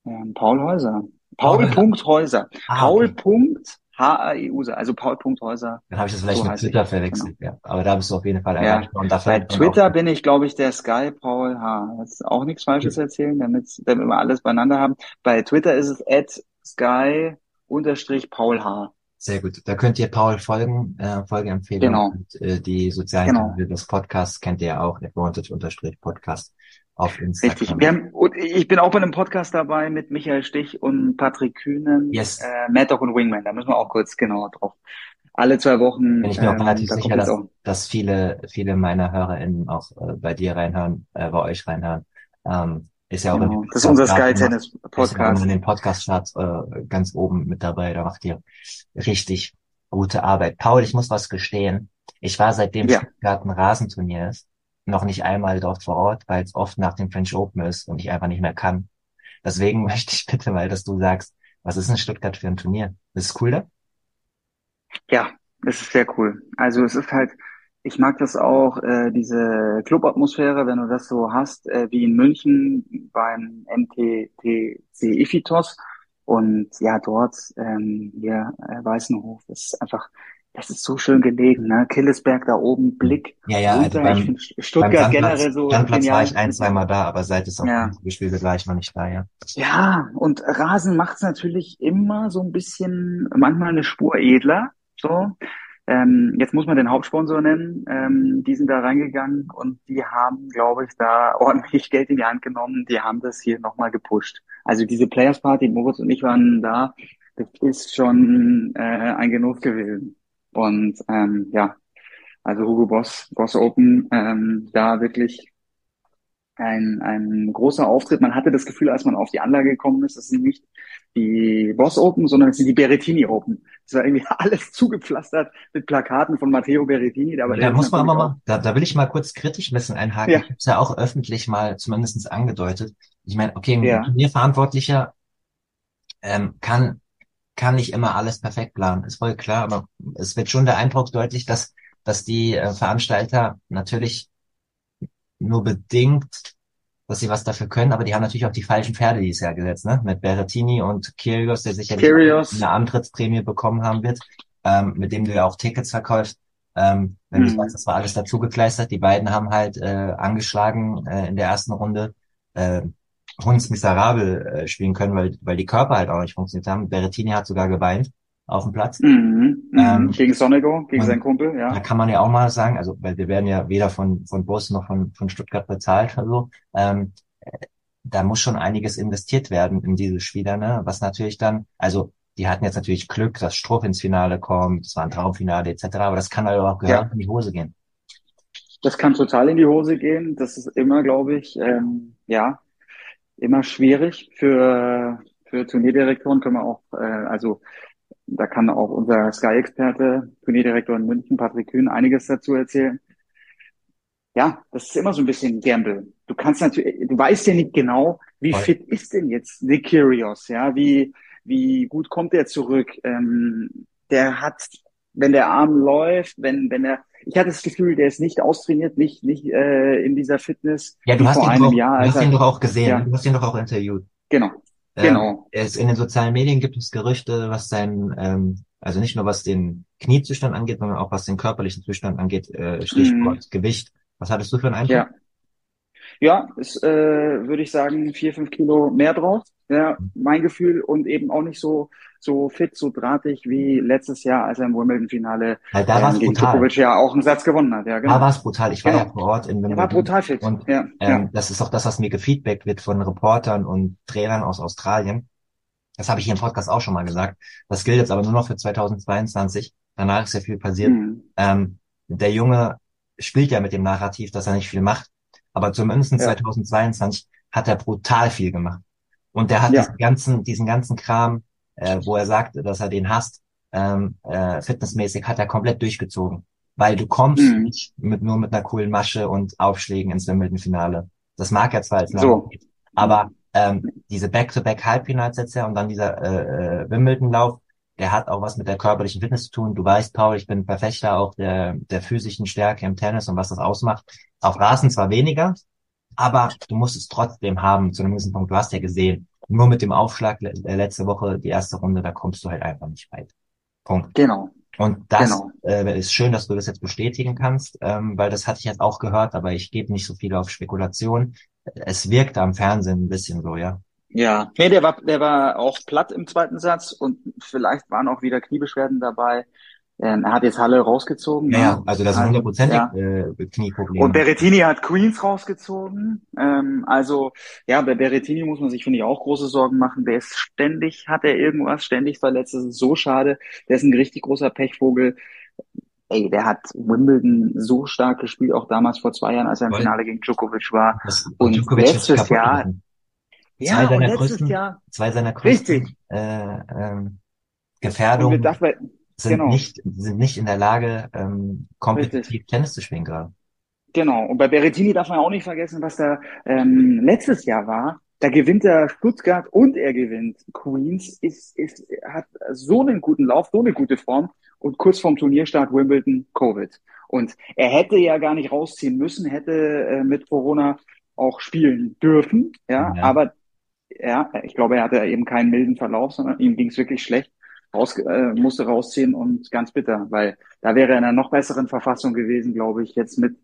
Speaker 2: ähm, Paul Häuser.
Speaker 1: Paul.
Speaker 2: Punkt Häuser.
Speaker 1: Ah,
Speaker 2: Paul
Speaker 1: okay.
Speaker 2: Punkt H-A-E-U-S-E. Also Paul Punkt Häuser.
Speaker 1: Dann habe ich das vielleicht
Speaker 2: So
Speaker 1: mit Twitter
Speaker 2: ich,
Speaker 1: verwechselt. Ja. Aber da bist du auf jeden Fall
Speaker 2: Ja.
Speaker 1: erreichbar. Dafür
Speaker 2: Bei Twitter bin ich, glaube ich, der Sky Paul H. Jetzt auch nichts Falsches erzählen, damit, damit wir alles beieinander haben. Bei Twitter ist es at Sky unterstrich Paul H.
Speaker 1: Sehr gut. Da könnt ihr Paul folgen, äh, Folgeempfehlung.
Speaker 2: Genau.
Speaker 1: Und, äh, die sozialen
Speaker 2: Genau.
Speaker 1: Kanäle des Podcasts kennt ihr ja auch, Advantage-Podcast auf Instagram.
Speaker 2: Richtig. Wir haben, und ich bin auch bei einem Podcast dabei mit Michael Stich und Patrick Kühnen,
Speaker 1: Yes.
Speaker 2: äh, Mad Dog und Wingman. Da müssen wir auch kurz genauer drauf. Alle zwei Wochen.
Speaker 1: Bin ich mir auch
Speaker 2: ähm,
Speaker 1: relativ
Speaker 2: da
Speaker 1: sicher, dass,
Speaker 2: auch.
Speaker 1: dass viele, viele meiner HörerInnen auch äh, bei dir reinhören, äh, bei euch reinhören. Ähm, ist ja auch
Speaker 2: Genau.
Speaker 1: in-
Speaker 2: Das ist unser Sky Tennis Podcast.
Speaker 1: in den Podcast-Charts äh, ganz oben mit dabei. Da macht ihr richtig gute Arbeit. Paul, ich muss was gestehen. Ich war seitdem
Speaker 2: Ja.
Speaker 1: Stuttgart ein Rasenturnier ist, noch nicht einmal dort vor Ort, weil es oft nach dem French Open ist und ich einfach nicht mehr kann. Deswegen *laughs* möchte ich bitte mal, dass du sagst, was ist in Stuttgart für ein Turnier? Ist es cool da?
Speaker 2: Ja, das ist sehr cool. Also es ist halt, ich mag das auch, äh, diese Clubatmosphäre, wenn du das so hast, äh, wie in München beim MTTC Ifitos. Und ja, dort, ähm, hier, äh, Weißenhof, das ist einfach, das ist so schön gelegen, ne? Killesberg da oben, Blick
Speaker 1: Ja, ja, also
Speaker 2: runter.
Speaker 1: beim-
Speaker 2: Ich finde
Speaker 1: Beim
Speaker 2: Stuttgart
Speaker 1: Sandplatz,
Speaker 2: generell so
Speaker 1: Sandplatz
Speaker 2: genial.
Speaker 1: war ich ein, zweimal da, aber seit es auch
Speaker 2: Ja.
Speaker 1: gespielt wird, war ich noch nicht da, ja.
Speaker 2: Ja, und Rasen macht's natürlich immer so ein bisschen, manchmal eine Spur edler. So, ähm, jetzt muss man den Hauptsponsor nennen. Ähm, die sind da reingegangen und die haben, glaube ich, da *laughs* ordentlich Geld in die Hand genommen. Die haben das hier nochmal gepusht. Also diese Players Party, Moritz und ich waren da. Das ist schon äh, ein Genuss gewesen. Und ähm, ja, also Hugo Boss, Boss Open, ähm, da wirklich ein, ein großer Auftritt. Man hatte das Gefühl, als man auf die Anlage gekommen ist, das sind nicht die Boss Open, sondern es sind die Berrettini Open. Es war irgendwie *laughs* alles zugepflastert mit Plakaten von Matteo Berrettini. Aber
Speaker 1: Da muss man aber mal, da, da will ich mal kurz kritisch ein bisschen einhaken.
Speaker 2: Ja.
Speaker 1: Ich habe es ja auch öffentlich mal zumindestens angedeutet. Ich meine, okay, ein
Speaker 2: Ja.
Speaker 1: Turnierverantwortlicher ähm, kann, kann nicht immer alles perfekt planen, ist voll klar, aber es wird schon der Eindruck deutlich, dass dass die äh, Veranstalter natürlich nur bedingt, dass sie was dafür können, aber die haben natürlich auch die falschen Pferde dieses Jahr gesetzt, ne? Mit Berrettini und Kyrgios, der sicherlich
Speaker 2: Kyrgios.
Speaker 1: eine Antrittsprämie bekommen haben wird, ähm, mit dem du ja auch Tickets verkaufst. Ähm, wenn du
Speaker 2: Mhm.
Speaker 1: sagst, das war alles dazu gekleistert, die beiden haben halt äh, angeschlagen äh, in der ersten Runde äh, Hunds miserabel äh, spielen können, weil, weil die Körper halt auch nicht funktioniert haben. Berrettini hat sogar geweint auf dem Platz.
Speaker 2: Mhm. Mhm.
Speaker 1: Ähm,
Speaker 2: gegen Sonego, gegen seinen Kumpel,
Speaker 1: Da
Speaker 2: ja.
Speaker 1: kann man ja auch mal sagen, also weil wir werden ja weder von von Bus noch von von Stuttgart bezahlt oder so. Ähm, äh, da muss schon einiges investiert werden in diese Spieler, ne? Was natürlich dann, also die hatten jetzt natürlich Glück, dass Struff ins Finale kommt, es war ein Traumfinale etc. Aber das kann halt auch gehören
Speaker 2: Ja.
Speaker 1: in die Hose gehen.
Speaker 2: Das kann total in die Hose gehen. Das ist immer, glaube ich, ähm, ja, immer schwierig für, für Turnierdirektoren können wir auch, äh, also da kann auch unser Sky-Experte, Turnierdirektor in München, Patrick Kühn, einiges dazu erzählen. Ja, das ist immer so ein bisschen Gamble. Du kannst natürlich, du weißt ja nicht genau, wie
Speaker 1: Voll.
Speaker 2: fit ist denn jetzt Nick Kyrgios, ja, wie, wie gut kommt er zurück? Ähm, der hat, wenn der Arm läuft, wenn, wenn er, ich hatte das Gefühl, der ist nicht austrainiert, nicht, nicht äh, in dieser Fitness
Speaker 1: Ja, du hast
Speaker 2: vor
Speaker 1: ihn
Speaker 2: einem
Speaker 1: doch,
Speaker 2: Jahr.
Speaker 1: du hast ihn doch auch gesehen,
Speaker 2: Ja.
Speaker 1: du hast ihn doch auch interviewt.
Speaker 2: Genau,
Speaker 1: Ähm,
Speaker 2: genau.
Speaker 1: es, in den sozialen Medien gibt es Gerüchte, was sein, ähm, also nicht nur was den Kniezustand angeht, sondern auch was den körperlichen Zustand angeht, äh, Stichwort Gewicht. Was hattest du für einen Eindruck?
Speaker 2: Ja. Ja, ist, äh, würde ich sagen, vier, fünf Kilo mehr drauf. Ja, mein Gefühl und eben auch nicht so, so fit, so drahtig wie letztes Jahr, als er im Wimbledon-Finale
Speaker 1: Weil da
Speaker 2: ähm, gegen
Speaker 1: brutal.
Speaker 2: Djokovic ja auch einen Satz gewonnen hat. Ja, genau.
Speaker 1: Da war es brutal. Ich war
Speaker 2: Genau.
Speaker 1: ja vor Ort in
Speaker 2: er war
Speaker 1: Wimbledon.
Speaker 2: brutal fit.
Speaker 1: Und,
Speaker 2: ja,
Speaker 1: Ähm,
Speaker 2: ja.
Speaker 1: Das ist auch das, was mir gefeedbackt wird von Reportern und Trainern aus Australien. Das habe ich hier im Podcast auch schon mal gesagt. Das gilt jetzt aber nur noch für 2022. Danach ist ja viel passiert.
Speaker 2: Mhm.
Speaker 1: Ähm, der Junge spielt ja mit dem Narrativ, dass er nicht viel macht. Aber zumindest
Speaker 2: Ja.
Speaker 1: 2022 hat er brutal viel gemacht. Und der hat
Speaker 2: Ja.
Speaker 1: diesen ganzen, diesen ganzen Kram, äh, wo er sagt, dass er den hasst, ähm, äh, fitnessmäßig hat er komplett durchgezogen. Weil du kommst
Speaker 2: Mhm.
Speaker 1: nicht mit, nur mit einer coolen Masche und Aufschlägen ins Wimbledon-Finale. Das mag er zwar als
Speaker 2: So.
Speaker 1: Aber ähm, diese Back-to-Back-Halbfinals jetzt ja und dann dieser äh, äh, Wimbledon-Lauf, der hat auch was mit der körperlichen Fitness zu tun. Du weißt, Paul, ich bin Verfechter auch der, der physischen Stärke im Tennis und was das ausmacht. Auf Rasen zwar weniger, aber du musst es trotzdem haben zu einem gewissen Punkt. Du hast ja gesehen, nur mit dem Aufschlag le äh, letzte Woche, die erste Runde, da kommst du halt einfach nicht weit. Punkt.
Speaker 2: Genau.
Speaker 1: Und das
Speaker 2: Genau.
Speaker 1: äh, ist schön, dass du das jetzt bestätigen kannst, ähm, weil das hatte ich jetzt auch gehört, aber ich gebe nicht so viel auf Spekulation. Es wirkt am Fernsehen ein bisschen so, ja.
Speaker 2: Ja, nee, der war, der war auch platt im zweiten Satz und vielleicht waren auch wieder Kniebeschwerden dabei. Ähm, er hat jetzt Halle rausgezogen.
Speaker 1: Ja,
Speaker 2: ne?
Speaker 1: ja, also das
Speaker 2: Halt,
Speaker 1: hundertprozentig
Speaker 2: ja.
Speaker 1: äh, Knieprobleme.
Speaker 2: Und Berrettini hat Queens rausgezogen. Ähm, also ja, bei Berrettini muss man sich, finde ich, auch große Sorgen machen. Der ist ständig, hat er irgendwas, ständig verletzt. Das ist so schade. Der ist ein richtig großer Pechvogel. Ey, der hat Wimbledon so stark gespielt, auch damals vor zwei Jahren, als er im
Speaker 1: Voll.
Speaker 2: Finale gegen Djokovic war.
Speaker 1: Das,
Speaker 2: Und
Speaker 1: Djokovic
Speaker 2: letztes Jahr-. Ja,
Speaker 1: Zwei
Speaker 2: und
Speaker 1: seiner größten,
Speaker 2: Jahr.
Speaker 1: zwei seiner größten
Speaker 2: Richtig.
Speaker 1: äh, ähm,
Speaker 2: Und wir
Speaker 1: Gefährdungen sind
Speaker 2: genau.
Speaker 1: nicht sind nicht in der Lage, ähm, kompetitiv
Speaker 2: Richtig.
Speaker 1: Tennis zu spielen gerade.
Speaker 2: Genau. Und bei Berrettini darf man auch nicht vergessen, was da ähm, letztes Jahr war. Da gewinnt er Stuttgart und er gewinnt Queens. Ist, ist, hat so einen guten Lauf, so eine gute Form. Und kurz vorm Turnierstart Wimbledon Covid. Und er hätte ja gar nicht rausziehen müssen, hätte äh, mit Corona auch spielen dürfen. Ja,
Speaker 1: Ja.
Speaker 2: aber ja, ich glaube, er hatte eben keinen milden Verlauf, sondern ihm ging es wirklich schlecht. Raus, äh, musste rausziehen und ganz bitter, weil da wäre er in einer noch besseren Verfassung gewesen, glaube ich, jetzt mit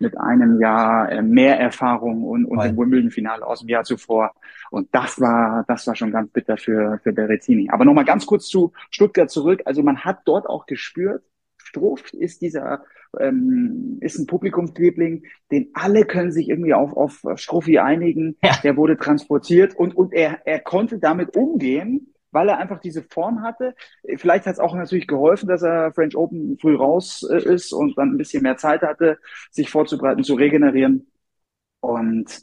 Speaker 2: mit einem Jahr äh, mehr Erfahrung und, und dem Wimbledon-Finale aus dem Jahr zuvor. Und das war, das war schon ganz bitter für, für Berrettini. Aber nochmal ganz kurz zu Stuttgart zurück. Also man hat dort auch gespürt, Struff ist dieser, ähm, ist ein Publikumsliebling, den alle können sich irgendwie auf, auf Struffi einigen.
Speaker 1: Ja.
Speaker 2: Der wurde transportiert und, und er, er konnte damit umgehen, weil er einfach diese Form hatte. Vielleicht hat es auch natürlich geholfen, dass er French Open früh raus äh, ist und dann ein bisschen mehr Zeit hatte, sich vorzubereiten, zu regenerieren. Und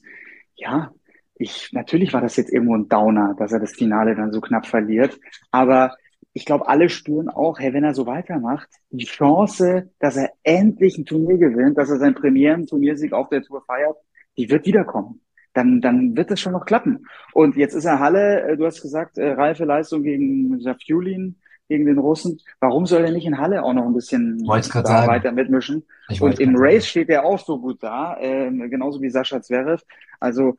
Speaker 2: ja, ich, natürlich war das jetzt irgendwo ein Downer, dass er das Finale dann so knapp verliert. Aber ich glaube, alle spüren auch, hey, wenn er so weitermacht, die Chance, dass er endlich ein Turnier gewinnt, dass er seinen Premieren-Turniersieg auf der Tour feiert, die wird wiederkommen. Dann, dann wird das schon noch klappen. Und jetzt ist er Halle, äh, du hast gesagt, äh, reife Leistung gegen Safjulin. gegen den Russen. Warum soll er nicht in Halle auch noch ein bisschen weiter mitmischen?
Speaker 1: Ich
Speaker 2: Und im Race sagen. steht er auch so gut da, äh, genauso wie Sascha Zverev. Also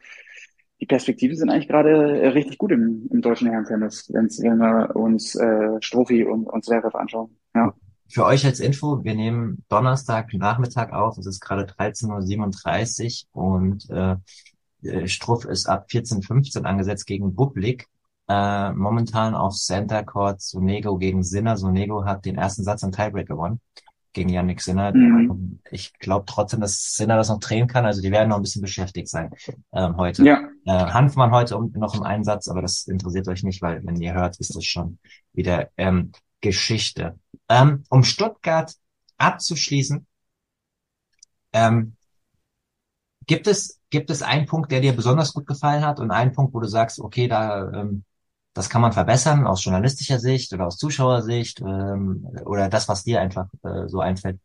Speaker 2: die Perspektiven sind eigentlich gerade äh, richtig gut im, im deutschen Herrentennis, wenn wir uns äh, Strophi und, und Zverev anschauen. Ja.
Speaker 1: Für euch als Info, wir nehmen Donnerstag Nachmittag auf, es ist gerade 13.37 Uhr und äh, Struff ist ab 14.15 angesetzt gegen Bublik. Äh, momentan auf Center Court Sonego gegen Sinner. Sonego hat den ersten Satz im Tiebreak gewonnen gegen Yannick Sinner. Mhm. Ich glaube trotzdem, dass Sinner das noch drehen kann. Also die werden noch ein bisschen beschäftigt sein ähm, heute. Ja. Äh, Hanfmann heute um, noch im Einsatz, aber das interessiert euch nicht, weil wenn ihr hört, ist das schon wieder ähm, Geschichte. Ähm, um Stuttgart abzuschließen, ähm, gibt es gibt es einen Punkt, der dir besonders gut gefallen hat und einen Punkt, wo du sagst, okay, da ähm, das kann man verbessern aus journalistischer Sicht oder aus Zuschauersicht ähm, oder das, was dir einfach äh, so einfällt.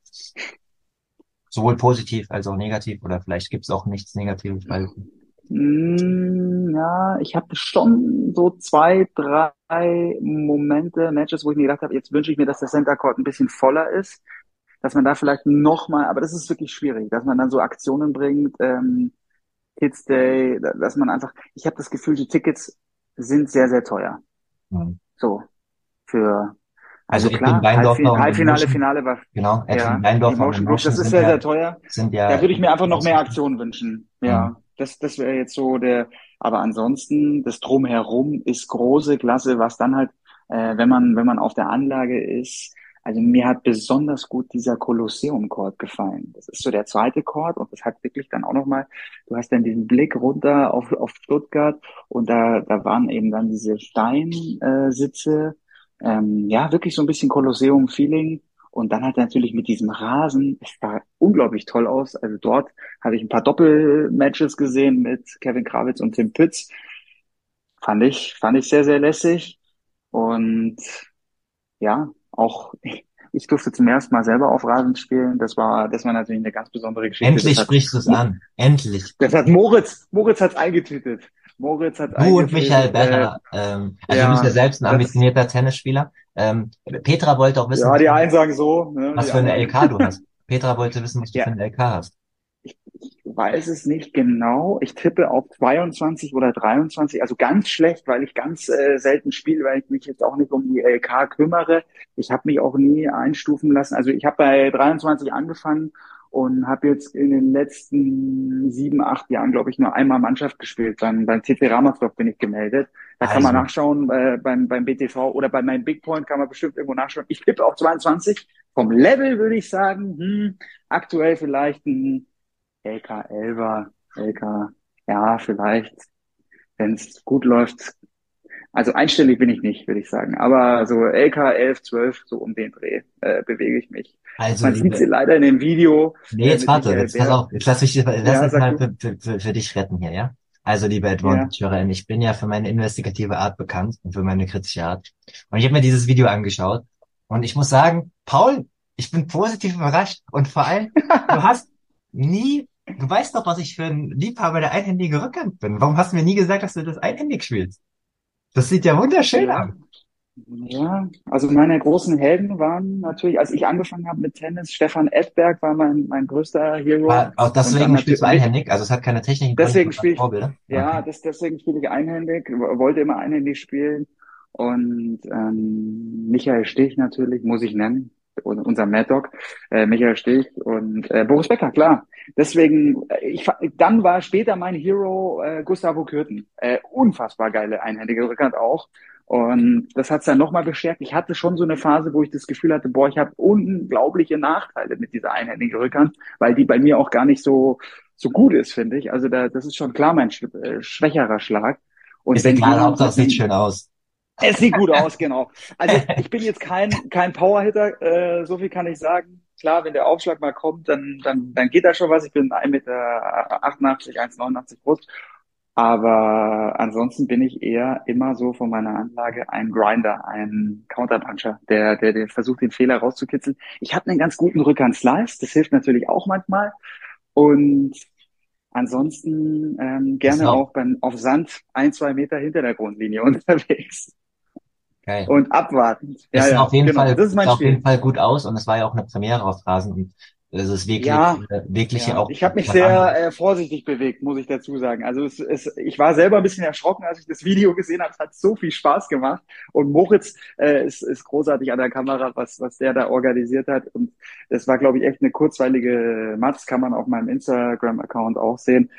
Speaker 1: Sowohl positiv als auch negativ oder vielleicht gibt es auch nichts Negatives. Weil
Speaker 2: mm, ja, ich hatte schon so zwei, drei Momente, Matches, wo ich mir gedacht habe, jetzt wünsche ich mir, dass der Center Court ein bisschen voller ist, dass man da vielleicht nochmal, aber das ist wirklich schwierig, dass man dann so Aktionen bringt, ähm, Kids Day, dass man einfach, ich habe das Gefühl, die Tickets sind sehr, sehr teuer. Mhm. So. Für,
Speaker 1: also, also klar, Halbfinale,
Speaker 2: Halbfinale, Finale war,
Speaker 1: genau,
Speaker 2: ja, Weindorfer Motion Group, das ist sehr, ja, sehr teuer.
Speaker 1: Sind ja,
Speaker 2: da würde ich mir einfach noch mehr Aktionen wünschen. Ja, mhm. das, das wäre jetzt so der, aber ansonsten, das Drumherum ist große Klasse, was dann halt, äh, wenn man, wenn man auf der Anlage ist, also mir hat besonders gut dieser Kolosseum-Chord gefallen. Das ist so der zweite Chord und das hat wirklich dann auch nochmal, du hast dann diesen Blick runter auf, auf Stuttgart und da, da waren eben dann diese Steinsitze, ähm, ja, wirklich so ein bisschen Kolosseum-Feeling. Und dann hat er natürlich mit diesem Rasen, es sah unglaublich toll aus. Also dort habe ich ein paar Doppelmatches gesehen mit Kevin Krawitz und Tim Pütz. Fand ich, fand ich sehr, sehr lässig. Und ja, auch ich durfte zum ersten Mal selber auf Rasen spielen. Das war, das war natürlich eine ganz besondere Geschichte.
Speaker 1: Endlich sprichst du es an. Endlich.
Speaker 2: Das hat Moritz, Moritz hat's eingetütet. Moritz hat
Speaker 1: Du und Michael Becher. Äh, ähm, also ja, du bist ja selbst ein ambitionierter Tennisspieler. Ähm, Petra wollte auch wissen.
Speaker 2: Ja, die einen sagen so.
Speaker 1: Ne, was für eine LK du hast. Petra wollte wissen, was du ja. für eine LK hast
Speaker 2: weiß es nicht genau. Ich tippe auf 22 oder 23, also ganz schlecht, weil ich ganz äh, selten spiele, weil ich mich jetzt auch nicht um die LK kümmere. Ich habe mich auch nie einstufen lassen. Also ich habe bei 23 angefangen und habe jetzt in den letzten sieben, acht Jahren, glaube ich, nur einmal Mannschaft gespielt. Beim, beim TC Ramersdorf bin ich gemeldet. Da also. kann man also. nachschauen, äh, beim, beim BTV oder bei meinem Big Point kann man bestimmt irgendwo nachschauen. Ich tippe auf 22. Vom Level würde ich sagen, hm, aktuell vielleicht ein LK 11er, LK, ja, vielleicht, wenn es gut läuft. Also einstellig bin ich nicht, würde ich sagen. Aber so LK 11, 12, so um den Dreh äh, bewege ich mich. Also, Man sieht sie leider in dem Video.
Speaker 1: Nee, jetzt warte, jetzt pass auf, jetzt lass mich lass ja, mich mal für, für, für, für dich retten hier, ja? Also, liebe Advantage-Hörerin, ich bin ja für meine investigative Art bekannt und für meine kritische Art. Und ich habe mir dieses Video angeschaut und ich muss sagen, Paul, ich bin positiv überrascht und vor allem, du *laughs* hast nie Du weißt doch, was ich für ein Liebhaber der einhändigen Rückhand bin. Warum hast du mir nie gesagt, dass du das einhändig spielst? Das sieht ja wunderschön
Speaker 2: ja.
Speaker 1: aus.
Speaker 2: Ja, also meine großen Helden waren natürlich, als ich angefangen habe mit Tennis, Stefan Edberg war mein, mein größter Hero.
Speaker 1: War, auch deswegen spielst du einhändig, also es hat keine technischen
Speaker 2: Deswegen spiele ich, Vorbilder. ja, okay. das, deswegen spiele ich einhändig, wollte immer einhändig spielen. Und ähm, Michael Stich natürlich, muss ich nennen, unser Mad Dog, äh, Michael Stich und äh, Boris Becker, klar. Deswegen, äh, ich, dann war später mein Hero äh, Gustavo Kürten. Äh, unfassbar geile einhändige Rückhand auch. Und das hat's dann nochmal bestärkt. Ich hatte schon so eine Phase, wo ich das Gefühl hatte, boah, ich habe unglaubliche Nachteile mit dieser einhändigen Rückhand, weil die bei mir auch gar nicht so so gut ist, finde ich. Also da, das ist schon klar mein äh, schwächerer Schlag.
Speaker 1: Und ist wenn egal, Hauptsache sieht schön aus.
Speaker 2: Es sieht gut aus, *laughs* genau. Also ich bin jetzt kein, kein Powerhitter, äh, so viel kann ich sagen. Klar, wenn der Aufschlag mal kommt, dann, dann, dann geht da schon was. Ich bin 1,88 Meter, 1,89 groß. Aber ansonsten bin ich eher immer so von meiner Anlage ein Grinder, ein Counterpuncher, der, der, der versucht, den Fehler rauszukitzeln. Ich habe einen ganz guten Rückhand-Slice, das hilft natürlich auch manchmal. Und ansonsten ähm, gerne auch beim, auf Sand ein, zwei Meter hinter der Grundlinie *laughs* unterwegs.
Speaker 1: Geil.
Speaker 2: und abwartend.
Speaker 1: Es
Speaker 2: Ja, ja,
Speaker 1: auf jeden
Speaker 2: genau.
Speaker 1: Fall,
Speaker 2: Das ist mein
Speaker 1: sah auf jeden
Speaker 2: Spiel.
Speaker 1: Fall gut aus und es war ja auch eine Premiere auf Rasen und es ist wirklich,
Speaker 2: Ja,
Speaker 1: äh, wirklich ja auch
Speaker 2: ich habe mich sehr äh, vorsichtig bewegt, muss ich dazu sagen. Also es, es, ich war selber ein bisschen erschrocken, als ich das Video gesehen habe. Es hat so viel Spaß gemacht. Und Moritz äh, ist, ist großartig an der Kamera, was, was der da organisiert hat. Und das war, glaube ich, echt eine kurzweilige Matz, kann man auf meinem Instagram-Account auch sehen.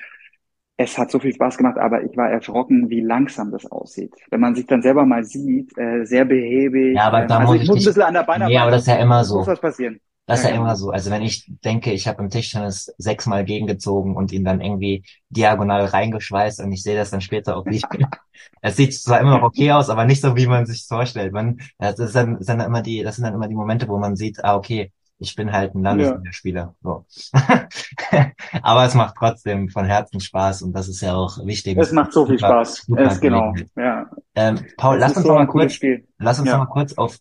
Speaker 2: Es hat so viel Spaß gemacht, aber ich war erschrocken, wie langsam das aussieht. Wenn man sich dann selber mal sieht, äh, sehr behäbig.
Speaker 1: Ja, aber
Speaker 2: Ähm,
Speaker 1: da
Speaker 2: also
Speaker 1: muss
Speaker 2: ich muss ein bisschen an der Beinarbeit,
Speaker 1: nee, aber das ist ja immer
Speaker 2: muss
Speaker 1: so.
Speaker 2: was passieren.
Speaker 1: Das ist
Speaker 2: Ja,
Speaker 1: ja immer
Speaker 2: genau.
Speaker 1: so. Also wenn ich denke, ich habe im Tischtennis sechsmal gegengezogen und ihn dann irgendwie diagonal reingeschweißt und ich sehe das dann später auf Video. *laughs* Es sieht zwar immer noch okay aus, aber nicht so, wie man sich vorstellt. Man, das ist dann, sind dann immer die, das sind dann immer die Momente, wo man sieht, ah, okay, ich bin halt ein
Speaker 2: Ja.
Speaker 1: Landesligaspieler. So. *laughs* Aber es macht trotzdem von Herzen Spaß und das ist ja auch wichtig.
Speaker 2: Es macht so viel
Speaker 1: Super,
Speaker 2: Spaß.
Speaker 1: super
Speaker 2: Es, genau. Ja.
Speaker 1: Ähm, Paul, lass uns
Speaker 2: so
Speaker 1: mal kurz. Lass uns
Speaker 2: Ja.
Speaker 1: noch mal kurz auf,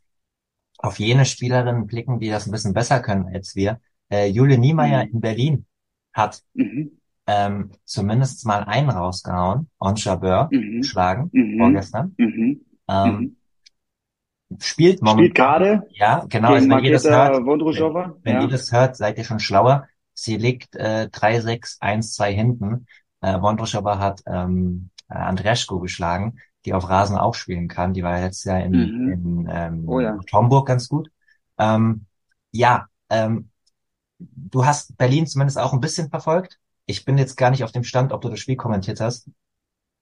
Speaker 1: auf jene Spielerinnen blicken, die das ein bisschen besser können als wir. Äh, Julia Niemeyer
Speaker 2: Mhm.
Speaker 1: in Berlin hat
Speaker 2: Mhm.
Speaker 1: ähm, zumindest mal einen rausgehauen, On Jabeur
Speaker 2: Mhm.
Speaker 1: geschlagen,
Speaker 2: Mhm.
Speaker 1: vorgestern.
Speaker 2: Mhm.
Speaker 1: Ähm, Spielt
Speaker 2: Spielt
Speaker 1: momentan,
Speaker 2: gerade
Speaker 1: ja, genau, also wenn ihr das hört,
Speaker 2: Marketa
Speaker 1: wenn,
Speaker 2: Wondruschova.
Speaker 1: wenn ihr das hört, seid ihr schon schlauer. Sie liegt äh, 3-6, 1-2 hinten. Äh, Wondruschova hat ähm, äh, Andreescu geschlagen, die auf Rasen auch spielen kann. Die war ja letztes Jahr in,
Speaker 2: Mhm.
Speaker 1: in ähm,
Speaker 2: Oh ja.
Speaker 1: Homburg ganz gut. Ähm, ja, ähm, du hast Berlin zumindest auch ein bisschen verfolgt. Ich bin jetzt gar nicht auf dem Stand, ob du das Spiel kommentiert hast.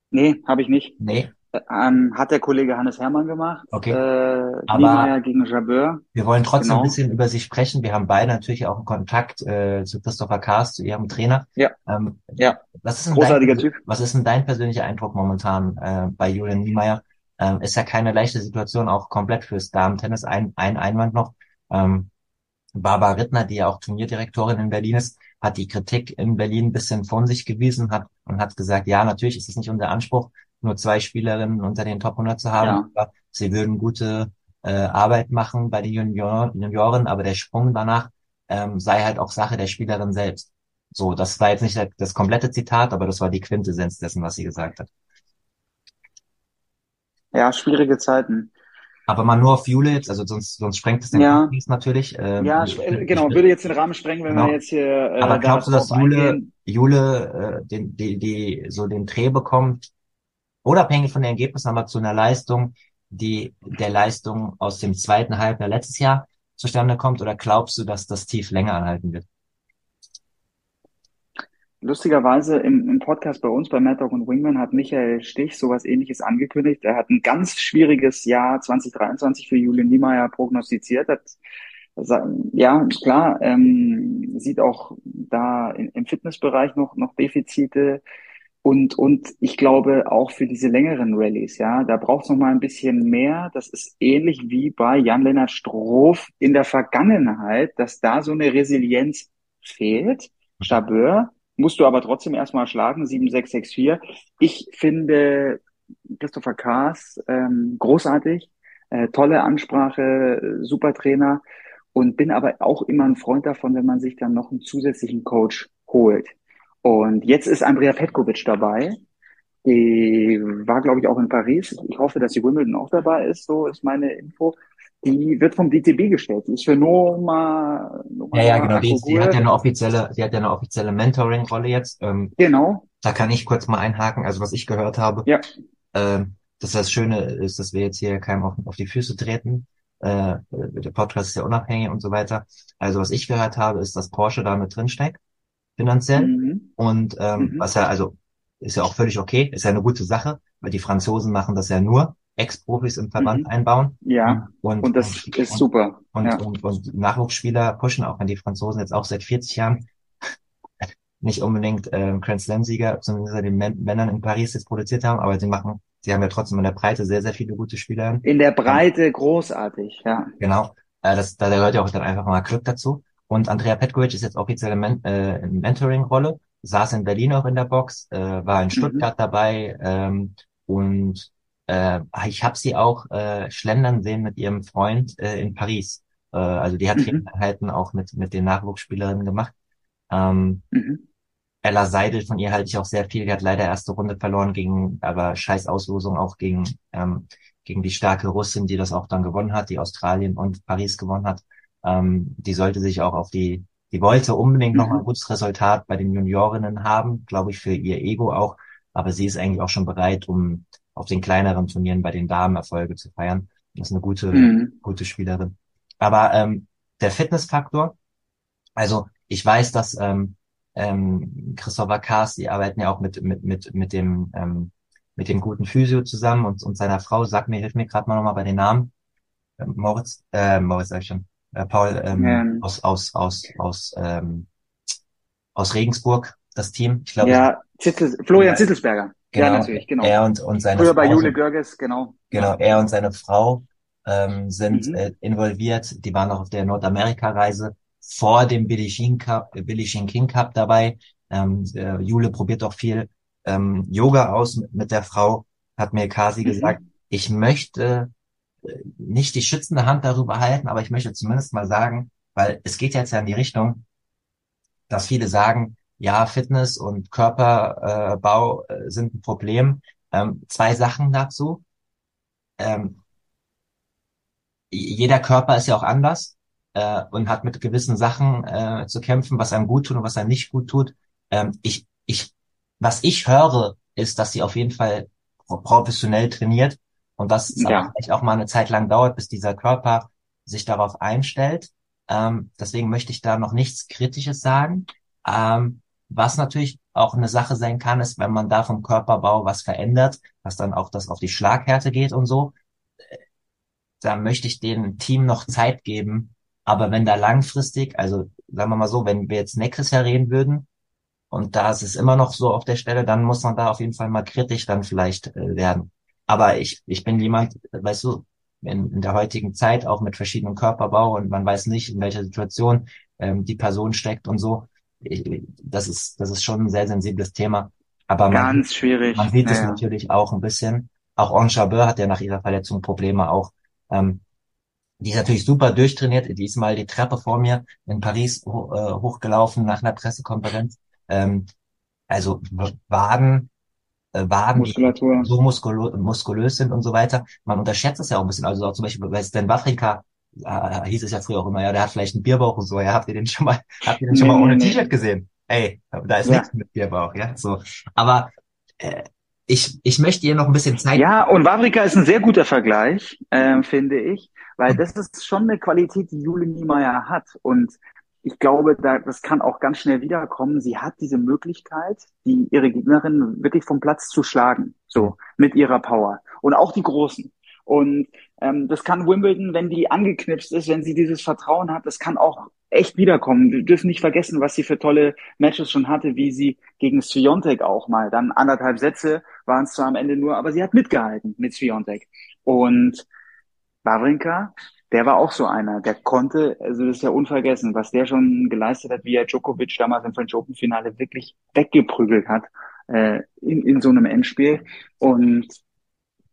Speaker 2: Nee, habe ich nicht.
Speaker 1: Nee,
Speaker 2: Ähm, hat der Kollege Hannes Hermann gemacht.
Speaker 1: okay.
Speaker 2: Äh,
Speaker 1: Aber
Speaker 2: Niemeyer gegen Jabeur.
Speaker 1: wir wollen trotzdem ein
Speaker 2: Genau.
Speaker 1: bisschen über sie sprechen. Wir haben beide natürlich auch einen Kontakt äh, zu Christopher Kaas, zu ihrem Trainer.
Speaker 2: Ja.
Speaker 1: Ähm,
Speaker 2: Ja.
Speaker 1: was ist
Speaker 2: Großartiger
Speaker 1: dein,
Speaker 2: Typ.
Speaker 1: was ist denn dein persönlicher Eindruck momentan äh, bei Julian Niemeyer? Ähm, ist ja keine leichte Situation, auch komplett fürs Damen-Tennis. Ein, ein Einwand noch. Ähm, Barbara Rittner, die ja auch Turnierdirektorin in Berlin ist, hat die Kritik in Berlin ein bisschen von sich gewiesen hat und hat gesagt, ja, natürlich ist es nicht unser Anspruch, nur zwei Spielerinnen unter den Top 100 zu haben,
Speaker 2: Ja.
Speaker 1: aber sie würden gute äh, Arbeit machen bei den Junior Junioren, aber der Sprung danach ähm, sei halt auch Sache der Spielerin selbst. So, das war jetzt nicht das komplette Zitat, aber das war die Quintessenz dessen, was sie gesagt hat.
Speaker 2: Ja, schwierige Zeiten.
Speaker 1: Aber mal nur auf Jule jetzt, also sonst, sonst sprengt es den
Speaker 2: Ja.
Speaker 1: Kontext natürlich. Ähm,
Speaker 2: Ja, genau, würde jetzt den Rahmen sprengen, wenn
Speaker 1: Genau.
Speaker 2: wir jetzt hier äh,
Speaker 1: Aber glaubst du, dass Jule,
Speaker 2: eingehen.
Speaker 1: Jule äh, den, die, die, so den Dreh bekommt, unabhängig von den Ergebnissen, aber zu einer Leistung, die der Leistung aus dem zweiten Halbjahr letztes Jahr zustande kommt? Oder glaubst du, dass das tief länger anhalten wird?
Speaker 2: Lustigerweise im, im Podcast bei uns, bei Mad Dog und Wingman, hat Michael Stich sowas ähnliches angekündigt. Er hat ein ganz schwieriges Jahr 2023 für Julian Niemeyer prognostiziert. Hat, ja, klar, ähm, sieht auch da in, im Fitnessbereich noch, noch Defizite. Und, und ich glaube auch für diese längeren Rallyes, ja, da braucht es noch mal ein bisschen mehr. Das ist ähnlich wie bei Jan-Lennart Stroff in der Vergangenheit, dass da so eine Resilienz fehlt. Stabeur musst du aber trotzdem erstmal schlagen, 7-6-6-4. Ich finde Christopher Kaas ähm, großartig, äh, tolle Ansprache, super Trainer und bin aber auch immer ein Freund davon, wenn man sich dann noch einen zusätzlichen Coach holt. Und jetzt ist Andrea Petkovic dabei. Die war, glaube ich, auch in Paris. Ich hoffe, dass die Wimbledon auch dabei ist. So ist meine Info. Die wird vom DTB gestellt. Die ist für Noma. Noma
Speaker 1: Ja, ja, genau. Die, die hat ja eine offizielle, die hat ja eine offizielle Mentoring-Rolle jetzt. Ähm,
Speaker 2: Genau.
Speaker 1: da kann ich kurz mal einhaken. Also was ich gehört habe,
Speaker 2: Ja.
Speaker 1: ähm, dass das Schöne ist, dass wir jetzt hier keinem auf, auf die Füße treten. Äh, der Podcast ist ja unabhängig und so weiter. Also was ich gehört habe, ist, dass Porsche da mit drinsteckt, finanziell.
Speaker 2: Mhm.
Speaker 1: Und ähm,
Speaker 2: Mhm.
Speaker 1: was ja, also ist ja auch völlig okay, ist ja eine gute Sache, weil die Franzosen machen das ja nur, Ex-Profis im Verband
Speaker 2: Mhm.
Speaker 1: einbauen.
Speaker 2: Ja.
Speaker 1: Und,
Speaker 2: Und das
Speaker 1: und,
Speaker 2: ist super.
Speaker 1: und,
Speaker 2: Ja.
Speaker 1: und, und Nachwuchsspieler pushen, auch wenn die Franzosen jetzt auch seit 40 Jahren *laughs* nicht unbedingt ähm, Grand Slam-Sieger, zumindest den Män- Männern in Paris jetzt produziert haben, aber sie machen, sie haben ja trotzdem in der Breite sehr, sehr viele gute Spieler.
Speaker 2: In der Breite großartig. Ja.
Speaker 1: Genau. Äh, das, da gehört ja auch dann einfach mal Glück dazu. Und Andrea Petkovic ist jetzt offizielle Men äh, in Mentoring-Rolle, saß in Berlin auch in der Box, äh, war in
Speaker 2: Mhm.
Speaker 1: Stuttgart dabei ähm, und äh, ich habe sie auch äh, schlendern sehen mit ihrem Freund äh, in Paris. Äh, also die hat
Speaker 2: Mhm.
Speaker 1: Trainingseinheiten auch mit mit den Nachwuchsspielerinnen gemacht. Ähm,
Speaker 2: Mhm.
Speaker 1: Ella Seidel, von ihr halte ich auch sehr viel. Die hat leider erste Runde verloren gegen, aber scheiß Auslosung auch gegen, ähm, gegen die starke Russin, die das auch dann gewonnen hat, die Australien und Paris gewonnen hat. Ähm, die sollte sich auch auf die, die wollte unbedingt mhm. noch ein gutes Resultat bei den Juniorinnen haben, glaube ich, für ihr Ego auch. Aber sie ist eigentlich auch schon bereit, um auf den kleineren Turnieren bei den Damen Erfolge zu feiern. Das ist eine gute, mhm. gute Spielerin. Aber ähm, der Fitnessfaktor, also ich weiß, dass ähm, ähm, Christopher Kaas, die arbeiten ja auch mit mit mit mit dem ähm, mit dem guten Physio zusammen und, und seiner Frau. Sag mir, hilf mir gerade mal nochmal bei den Namen. Äh, Moritz, äh, Moritz sag ich schon. Äh, Paul ähm, ähm. aus aus aus aus ähm, aus Regensburg, das Team.
Speaker 2: Ich glaube. Ja, Zittel, Florian Zittelsberger.
Speaker 1: Genau, ja, natürlich, genau. Er und, und seine
Speaker 2: Früher Frau bei Jule Görges, genau.
Speaker 1: Genau, er und seine Frau ähm, sind mhm. äh, involviert. Die waren auch auf der Nordamerika-Reise vor dem Billie Jean, Cup, äh, Billie Jean King Cup dabei. Ähm, äh, Jule probiert auch viel ähm, Yoga aus mit, mit der Frau, hat mir Kasi mhm. gesagt, ich möchte nicht die schützende Hand darüber halten, aber ich möchte zumindest mal sagen, weil es geht jetzt ja in die Richtung, dass viele sagen, ja, Fitness und Körperbau äh, sind ein Problem. Ähm, zwei Sachen dazu. Ähm, jeder Körper ist ja auch anders äh, und hat mit gewissen Sachen äh, zu kämpfen, was einem gut tut und was einem nicht gut tut. Ähm, ich, ich, was ich höre, ist, dass sie auf jeden Fall professionell trainiert und dass es ja. vielleicht auch mal eine Zeit lang dauert, bis dieser Körper sich darauf einstellt. Ähm, deswegen möchte ich da noch nichts Kritisches sagen. Ähm, was natürlich auch eine Sache sein kann, ist, wenn man da vom Körperbau was verändert, was dann auch das auf die Schlaghärte geht und so, da möchte ich dem Team noch Zeit geben. Aber wenn da langfristig, also sagen wir mal so, wenn wir jetzt nächstes Jahr reden würden und da ist es immer noch so auf der Stelle, dann muss man da auf jeden Fall mal kritisch dann vielleicht äh, werden. Aber ich, ich bin jemand, weißt du, in, in der heutigen Zeit auch mit verschiedenen Körperbau und man weiß nicht, in welcher Situation ähm, die Person steckt und so. Ich, das ist, das ist schon ein sehr sensibles Thema. Aber man,
Speaker 2: Ganz schwierig.
Speaker 1: Man sieht ja. es natürlich auch ein bisschen. Auch On Chabeur hat ja nach ihrer Verletzung Probleme auch ähm, die ist natürlich super durchtrainiert. Die ist mal die Treppe vor mir in Paris ho äh, hochgelaufen nach einer Pressekonferenz. Ähm, also Waden, äh, Waden, Muskulatur. so muskulö muskulös sind und so weiter. Man unterschätzt es ja auch ein bisschen. Also auch zum Beispiel bei Stan Wawrinka äh, hieß es ja früher auch immer, ja, der hat vielleicht einen Bierbauch und so. Ja, habt ihr den schon mal, *laughs* habt ihr den schon nee, mal ohne nee. T-Shirt gesehen? Ey, da ist ja. nichts mit Bierbauch, ja. So, aber äh, ich, ich möchte ihr noch ein bisschen Zeit.
Speaker 2: Ja, und Wawrika ist ein sehr guter Vergleich, äh, finde ich, weil das ist schon eine Qualität, die Jule Niemeyer hat. Und ich glaube, da, das kann auch ganz schnell wiederkommen. Sie hat diese Möglichkeit, die ihre Gegnerin wirklich vom Platz zu schlagen, so mit ihrer Power. Und auch die Großen. Und ähm, das kann Wimbledon, wenn die angeknipst ist, wenn sie dieses Vertrauen hat, das kann auch echt wiederkommen. Wir dürfen nicht vergessen, was sie für tolle Matches schon hatte, wie sie gegen Sviontek auch mal. Dann anderthalb Sätze waren es zwar am Ende nur, aber sie hat mitgehalten mit Sviontek. Und Wawrinka, der war auch so einer, der konnte, also das ist ja unvergessen, was der schon geleistet hat, wie er Djokovic damals im French Open Finale wirklich weggeprügelt hat äh, in, in so einem Endspiel. Und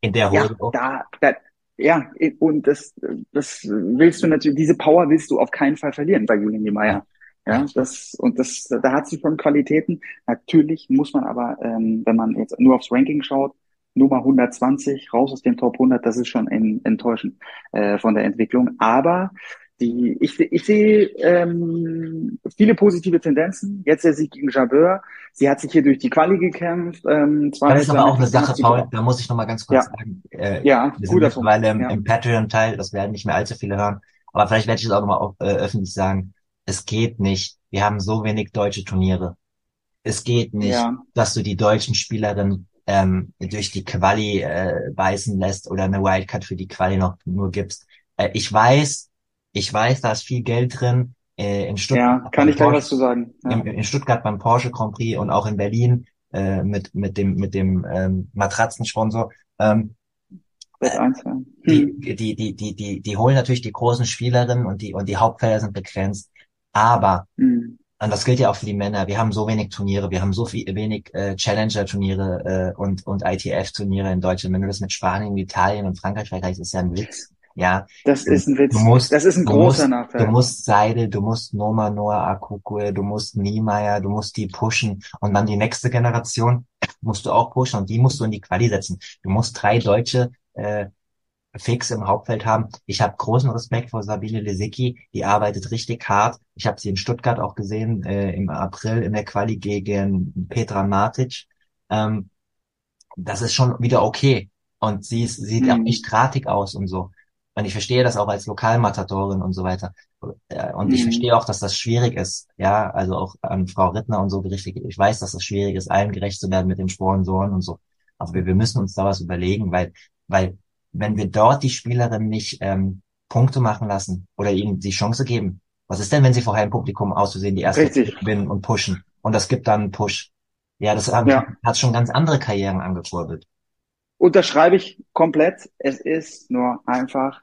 Speaker 1: in der Hose
Speaker 2: ja, da, da, ja, und das, das willst du natürlich, diese Power willst du auf keinen Fall verlieren bei Julian Niemeyer. Ja, das, und das, da hat sie schon Qualitäten. Natürlich muss man aber, ähm, wenn man jetzt nur aufs Ranking schaut, Nummer 120, raus aus dem Top 100, das ist schon enttäuschend äh, von der Entwicklung. Aber die, ich, ich sehe ähm, viele positive Tendenzen. Jetzt der Sieg gegen Jabeur. Sie hat sich hier durch die Quali gekämpft. Ähm,
Speaker 1: zwar das ist aber auch eine Sache, Paul, da muss ich noch mal ganz kurz ja. sagen.
Speaker 2: Äh, ja,
Speaker 1: wir Punkt. Weil im, ja. im Patreon-Teil, das werden nicht mehr allzu viele hören, aber vielleicht werde ich es auch nochmal äh, öffentlich sagen. Es geht nicht. Wir haben so wenig deutsche Turniere. Es geht nicht, ja. dass du die deutschen Spielerinnen ähm, durch die Quali äh, beißen lässt oder eine Wildcard für die Quali noch nur gibst. Äh, ich weiß, ich weiß, da ist viel Geld drin. Äh, in Stuttgart.
Speaker 2: Ja, kann ich gleich was zu sagen.
Speaker 1: Ja. In, in, Stuttgart beim Porsche Grand Prix und auch in Berlin äh, mit mit dem mit dem ähm, Matratzensponsor. Ähm,
Speaker 2: äh,
Speaker 1: hm. die, die, die, die, die, die holen natürlich die großen Spielerinnen und die und die Hauptfelder sind begrenzt. Aber hm. Und das gilt ja auch für die Männer. Wir haben so wenig Turniere, wir haben so viel, wenig äh, Challenger-Turniere äh, und und ITF-Turniere in Deutschland. Wenn du das mit Spanien, Italien und Frankreich vergleichst, ist ja ein Witz. Ja.
Speaker 2: Das ist ein Witz.
Speaker 1: Du musst,
Speaker 2: das ist ein großer
Speaker 1: musst,
Speaker 2: Nachteil.
Speaker 1: Du musst Seidel, du musst Noma Noah Akukue, du musst Niemeyer, du musst die pushen und dann die nächste Generation musst du auch pushen und die musst du in die Quali setzen. Du musst drei Deutsche äh, fix im Hauptfeld haben. Ich habe großen Respekt vor Sabine Lesicki, die arbeitet richtig hart. Ich habe sie in Stuttgart auch gesehen äh, im April in der Quali gegen Petra Matic. Ähm, das ist schon wieder okay. Und sie ist, sieht mhm. auch nicht drahtig aus und so. Und ich verstehe das auch als Lokalmatatorin und so weiter. Äh, und mhm. ich verstehe auch, dass das schwierig ist. Ja, also auch an Frau Rittner und so gerichtet. Ich weiß, dass es das schwierig ist, allen gerecht zu werden mit den Sponsoren und so. Aber wir, wir müssen uns da was überlegen, weil, weil wenn wir dort die Spielerin nicht ähm, Punkte machen lassen oder ihnen die Chance geben, was ist denn, wenn sie vorher im Publikum auszusehen, die erste gewinnen und pushen? Und das gibt dann einen Push. Ja, das ähm, ja. hat schon ganz andere Karrieren angekurbelt.
Speaker 2: Unterschreibe ich komplett. Es ist nur einfach,